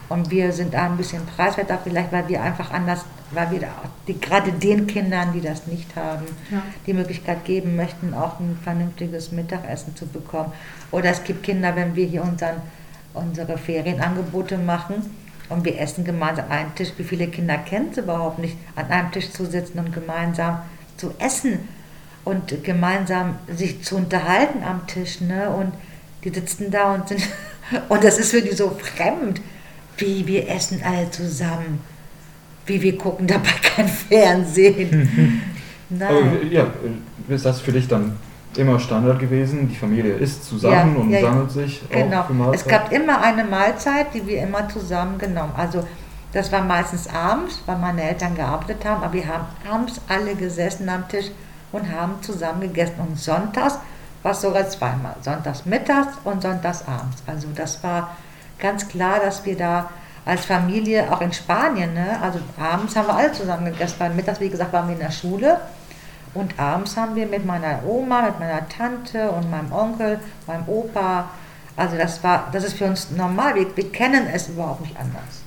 Speaker 4: Und wir sind da ein bisschen preiswerter, vielleicht weil wir einfach anders, weil wir auch die, gerade den Kindern, die das nicht haben,
Speaker 1: Ja.
Speaker 4: die Möglichkeit geben möchten, auch ein vernünftiges Mittagessen zu bekommen. Oder es gibt Kinder, wenn wir hier unseren, unsere Ferienangebote machen und wir essen gemeinsam einen Tisch, wie viele Kinder kennen es überhaupt nicht, an einem Tisch zu sitzen und gemeinsam zu essen und gemeinsam sich zu unterhalten am Tisch. Ne? Und die sitzen da und sind, und das ist für die so fremd, wie wir essen alle zusammen, wie wir gucken dabei kein Fernsehen. Nein.
Speaker 3: Aber ja, ist das für dich dann immer Standard gewesen? Die Familie isst zusammen
Speaker 4: Ja,
Speaker 3: und
Speaker 4: ja,
Speaker 3: sammelt sich
Speaker 4: Genau.
Speaker 3: auch für Mahlzeit?
Speaker 4: Es gab immer eine Mahlzeit, die wir immer zusammen genommen. Also das war meistens abends, weil meine Eltern gearbeitet haben, aber wir haben abends alle gesessen am Tisch und haben zusammen gegessen. Und sonntags war es sogar zweimal. Sonntags mittags und sonntags abends. Also das war ganz klar, dass wir da als Familie, auch in Spanien, ne, also abends haben wir alle zusammen gegessen. Weil mittags, wie gesagt, waren wir in der Schule. Und abends haben wir mit meiner Oma, mit meiner Tante und meinem Onkel, meinem Opa, also das war, das ist für uns normal. Wir, wir kennen es überhaupt nicht anders.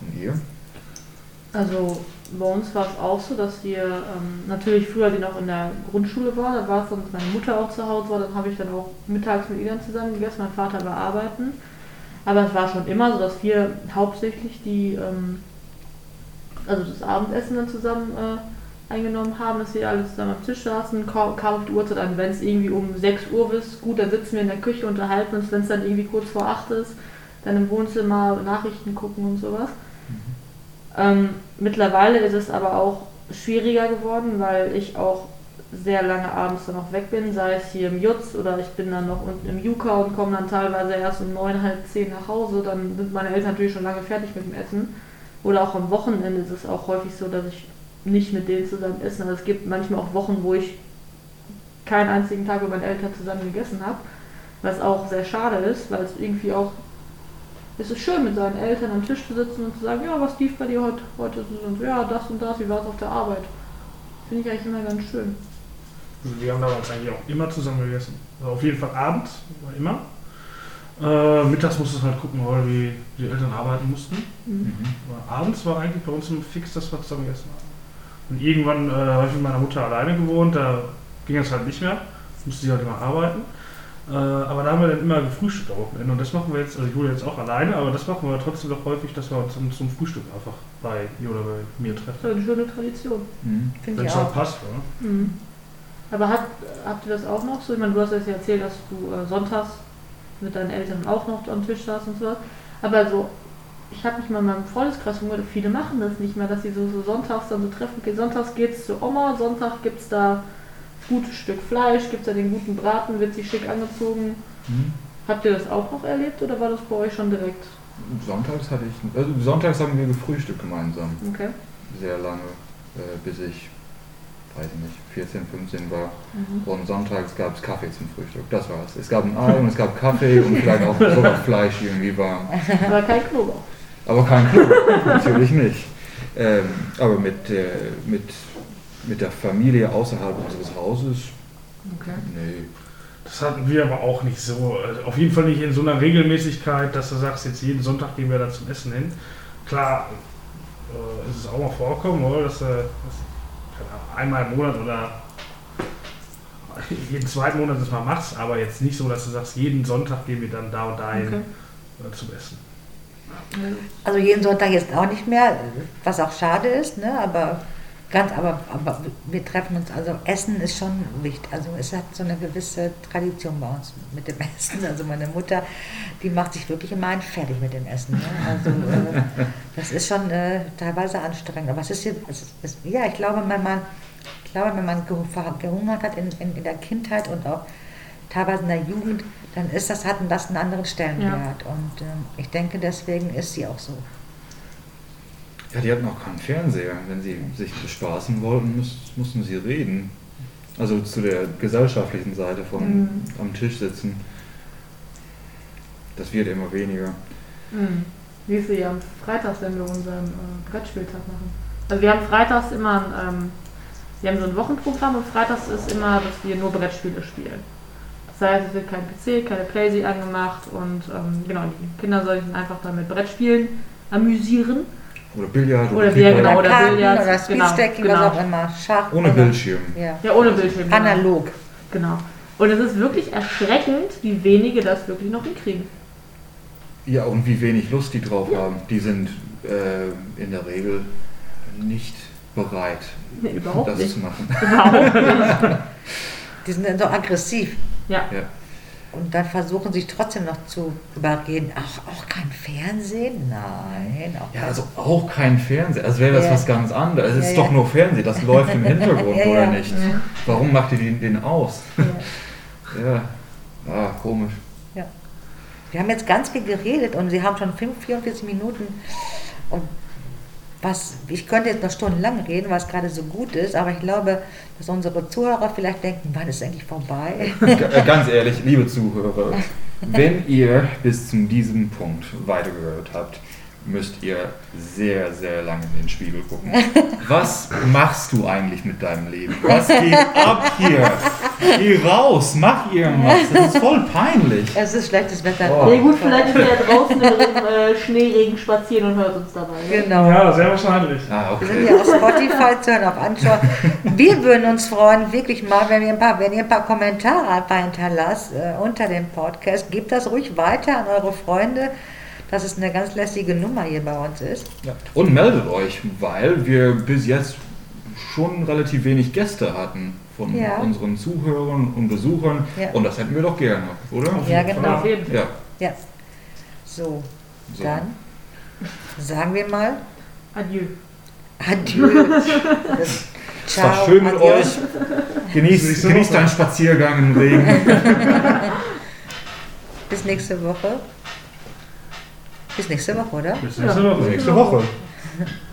Speaker 3: Und ihr?
Speaker 1: Also bei uns war es auch so, dass wir ähm, natürlich früher, die noch in der Grundschule war, da war es dann, dass meine Mutter auch zu Hause war, dann habe ich dann auch mittags mit ihr dann zusammen gegessen, mein Vater war arbeiten. Aber es war schon immer so, dass wir hauptsächlich die, ähm, also das Abendessen dann zusammen äh, eingenommen haben, dass wir alle zusammen am Tisch saßen, kam, kam auf die Uhrzeit an, wenn es irgendwie um 6 Uhr ist, gut, dann sitzen wir in der Küche, unterhalten uns, wenn es dann irgendwie kurz vor 8 ist, dann im Wohnzimmer Nachrichten gucken und sowas. Ähm, mittlerweile ist es aber auch schwieriger geworden, weil ich auch sehr lange abends dann noch weg bin, sei es hier im Jutz oder ich bin dann noch unten im Juka und komme dann teilweise erst um neun, halb zehn nach Hause. Dann sind meine Eltern natürlich schon lange fertig mit dem Essen. Oder auch am Wochenende ist es auch häufig so, dass ich nicht mit denen zusammen esse. Also es gibt manchmal auch Wochen, wo ich keinen einzigen Tag mit meinen Eltern zusammen gegessen habe, was auch sehr schade ist, weil es irgendwie auch es ist schön, mit seinen Eltern am Tisch zu sitzen und zu sagen, ja, was lief bei dir heute, heute und ja, das und das, wie war es auf der Arbeit. Finde ich eigentlich immer ganz schön.
Speaker 2: Also wir haben damals eigentlich auch immer zusammen gegessen. Also auf jeden Fall abends, war immer. Äh, mittags musste es halt gucken, weil wie die Eltern arbeiten mussten.
Speaker 1: Mhm.
Speaker 2: Aber abends war eigentlich bei uns immer fix, dass wir zusammen gegessen haben. Und irgendwann äh, habe ich mit meiner Mutter alleine gewohnt, da ging es halt nicht mehr, musste sie halt immer arbeiten. Äh, aber da haben wir dann immer gefrühstückt am Wochenende und das machen wir jetzt, also ich wohne jetzt auch alleine, aber das machen wir trotzdem doch häufig, dass wir uns zum, zum Frühstück einfach bei ihr oder bei mir
Speaker 1: Das ist
Speaker 2: treffen.
Speaker 1: eine schöne Tradition.
Speaker 3: Mhm.
Speaker 2: Wenn
Speaker 4: ich
Speaker 2: es halt passt, oder?
Speaker 1: Mhm. Aber habt, habt ihr das auch noch so? Ich meine, du hast jetzt ja erzählt, dass du äh, sonntags mit deinen Eltern auch noch am Tisch saßt und sowas. Aber so, ich habe mich mal in meinem Freundeskreis umgehört, viele machen das nicht mehr, dass sie so, so sonntags dann so treffen. Okay, sonntags geht's zu Oma, Sonntag gibt's da das gute Stück Fleisch, gibt's da den guten Braten, wird sich schick angezogen.
Speaker 3: Mhm.
Speaker 1: Habt ihr das auch noch erlebt oder war das bei euch schon direkt?
Speaker 3: Sonntags hatte ich, also sonntags haben wir gefrühstückt gemeinsam.
Speaker 1: Okay.
Speaker 3: Sehr lange, äh, bis ich, weiß ich nicht, 14, 15 war.
Speaker 1: Mhm.
Speaker 3: Und sonntags gab es Kaffee zum Frühstück. Das war's. Es gab ein Ei und es gab Kaffee und vielleicht auch sogar Fleisch irgendwie warm.
Speaker 1: Aber kein Knoblauch.
Speaker 3: Aber kein Club, natürlich nicht. Ähm, aber mit, äh, mit, mit der Familie außerhalb unseres Hauses,
Speaker 1: Okay.
Speaker 3: nee.
Speaker 2: Das hatten wir aber auch nicht so. Also auf jeden Fall nicht in so einer Regelmäßigkeit, dass du sagst, jetzt jeden Sonntag gehen wir da zum Essen hin. Klar, äh, ist es auch mal vorkommen, oder? Dass, äh, dass einmal im Monat oder jeden zweiten Monat das mal machst, aber jetzt nicht so, dass du sagst, jeden Sonntag gehen wir dann da und dahin
Speaker 1: Okay.
Speaker 2: äh, zum Essen.
Speaker 4: Also jeden Sonntag jetzt auch nicht mehr, was auch schade ist, ne? aber ganz, aber, aber wir treffen uns, also Essen ist schon wichtig, also es hat so eine gewisse Tradition bei uns mit dem Essen, also meine Mutter, die macht sich wirklich immer ein fertig mit dem Essen, ne? also äh, das ist schon äh, teilweise anstrengend, aber es ist, hier- es ist, es, ja, ich glaube, wenn man, ich glaube, wenn man gehu- gehungert hat in, in, in der Kindheit und auch teilweise in der Jugend, dann ist das, hat das einen anderen Stellenwert. Und ähm, ich denke, deswegen ist sie auch so.
Speaker 3: Ja, die hatten auch keinen Fernseher. Wenn sie sich bespaßen wollten, mussten sie reden. Also zu der gesellschaftlichen Seite von
Speaker 1: Mhm.
Speaker 3: am Tisch sitzen. Das wird immer weniger.
Speaker 1: Mhm. Du ja am Freitags, wenn wir unseren äh, Brettspieltag machen. Also wir haben freitags immer ein, ähm, wir haben so ein Wochenprogramm und freitags ist immer, dass wir nur Brettspiele spielen. Das heißt, es wird kein PC, keine Playsee angemacht und ähm, genau, die Kinder sollen sich einfach dann mit Brettspielen amüsieren.
Speaker 3: Oder Billard
Speaker 1: Oder
Speaker 3: oder,
Speaker 1: genau. oder
Speaker 4: Karten
Speaker 1: Billard,
Speaker 4: oder
Speaker 1: genau,
Speaker 4: Speedstacking,
Speaker 1: genau.
Speaker 4: was auch immer. Schach.
Speaker 3: Ohne
Speaker 4: oder-
Speaker 3: Bildschirm.
Speaker 4: Ja.
Speaker 1: Ja, ohne Bildschirm. Genau.
Speaker 4: Analog.
Speaker 1: genau. Und es ist wirklich erschreckend, wie wenige das wirklich noch hinkriegen.
Speaker 3: Ja, und wie wenig Lust die drauf haben. Die sind äh, in der Regel nicht bereit,
Speaker 1: Nee, überhaupt
Speaker 3: das
Speaker 1: nicht.
Speaker 3: zu machen.
Speaker 1: Überhaupt nicht.
Speaker 4: Die sind dann so aggressiv.
Speaker 1: Ja.
Speaker 3: Ja.
Speaker 4: Und dann versuchen sich trotzdem noch zu überreden. Ach, auch kein Fernsehen? Nein. Auch
Speaker 3: Ja,
Speaker 4: kein-
Speaker 3: also auch kein Fernseher. Also wäre das
Speaker 4: Ja.
Speaker 3: was ganz anderes. Es
Speaker 4: Ja,
Speaker 3: ist
Speaker 4: ja.
Speaker 3: doch nur Fernsehen, das läuft im Hintergrund,
Speaker 4: Ja,
Speaker 3: oder
Speaker 4: ja.
Speaker 3: nicht? Warum macht ihr den, den aus?
Speaker 4: Ja.
Speaker 3: Ja, ah, komisch.
Speaker 4: Wir haben jetzt ganz viel geredet und Sie haben schon 5, 44 Minuten. Und was, ich könnte jetzt noch stundenlang reden, was gerade so gut ist, aber ich glaube, dass unsere Zuhörer vielleicht denken, wann ist eigentlich vorbei?
Speaker 3: Äh, Ganz ehrlich, liebe Zuhörer, wenn ihr bis zu diesem Punkt weitergehört habt, müsst ihr sehr, sehr lange in den Spiegel gucken. Was machst du eigentlich mit deinem Leben? Was geht ab hier? Geh raus, mach irgendwas. Das ist voll peinlich.
Speaker 4: Es ist schlechtes Wetter.
Speaker 3: Oh.
Speaker 1: Ja gut, vielleicht ist er ja draußen im äh, Schneeregen spazieren und hört uns dabei. ne?
Speaker 4: Genau.
Speaker 2: Ja, sehr wahrscheinlich.
Speaker 3: Ah,
Speaker 4: Wir sind
Speaker 3: okay.
Speaker 4: hier auf Spotify zu hören, auf Anschau. Wir würden uns freuen, wirklich mal, wenn ihr ein paar, wenn ihr ein paar Kommentare hinterlasst äh, unter dem Podcast. Gebt das ruhig weiter an eure Freunde, dass es eine ganz lässige Nummer hier bei uns ist.
Speaker 3: Ja. Und meldet euch, weil wir bis jetzt schon relativ wenig Gäste hatten von
Speaker 4: Ja.
Speaker 3: unseren Zuhörern und Besuchern.
Speaker 4: Ja.
Speaker 3: Und das hätten wir doch gerne, oder?
Speaker 4: Ja, genau.
Speaker 1: Auf jeden Fall.
Speaker 3: Ja.
Speaker 4: Ja. So,
Speaker 3: So.
Speaker 4: dann sagen wir mal
Speaker 1: Adieu.
Speaker 4: Adieu.
Speaker 3: Es war schön mit
Speaker 4: adios.
Speaker 3: euch. Genießt, genießt deinen Spaziergang im Regen.
Speaker 4: Bis nächste Woche. Bis nächste Woche, oder?
Speaker 2: Bis nächste Woche.
Speaker 3: Nächste Woche.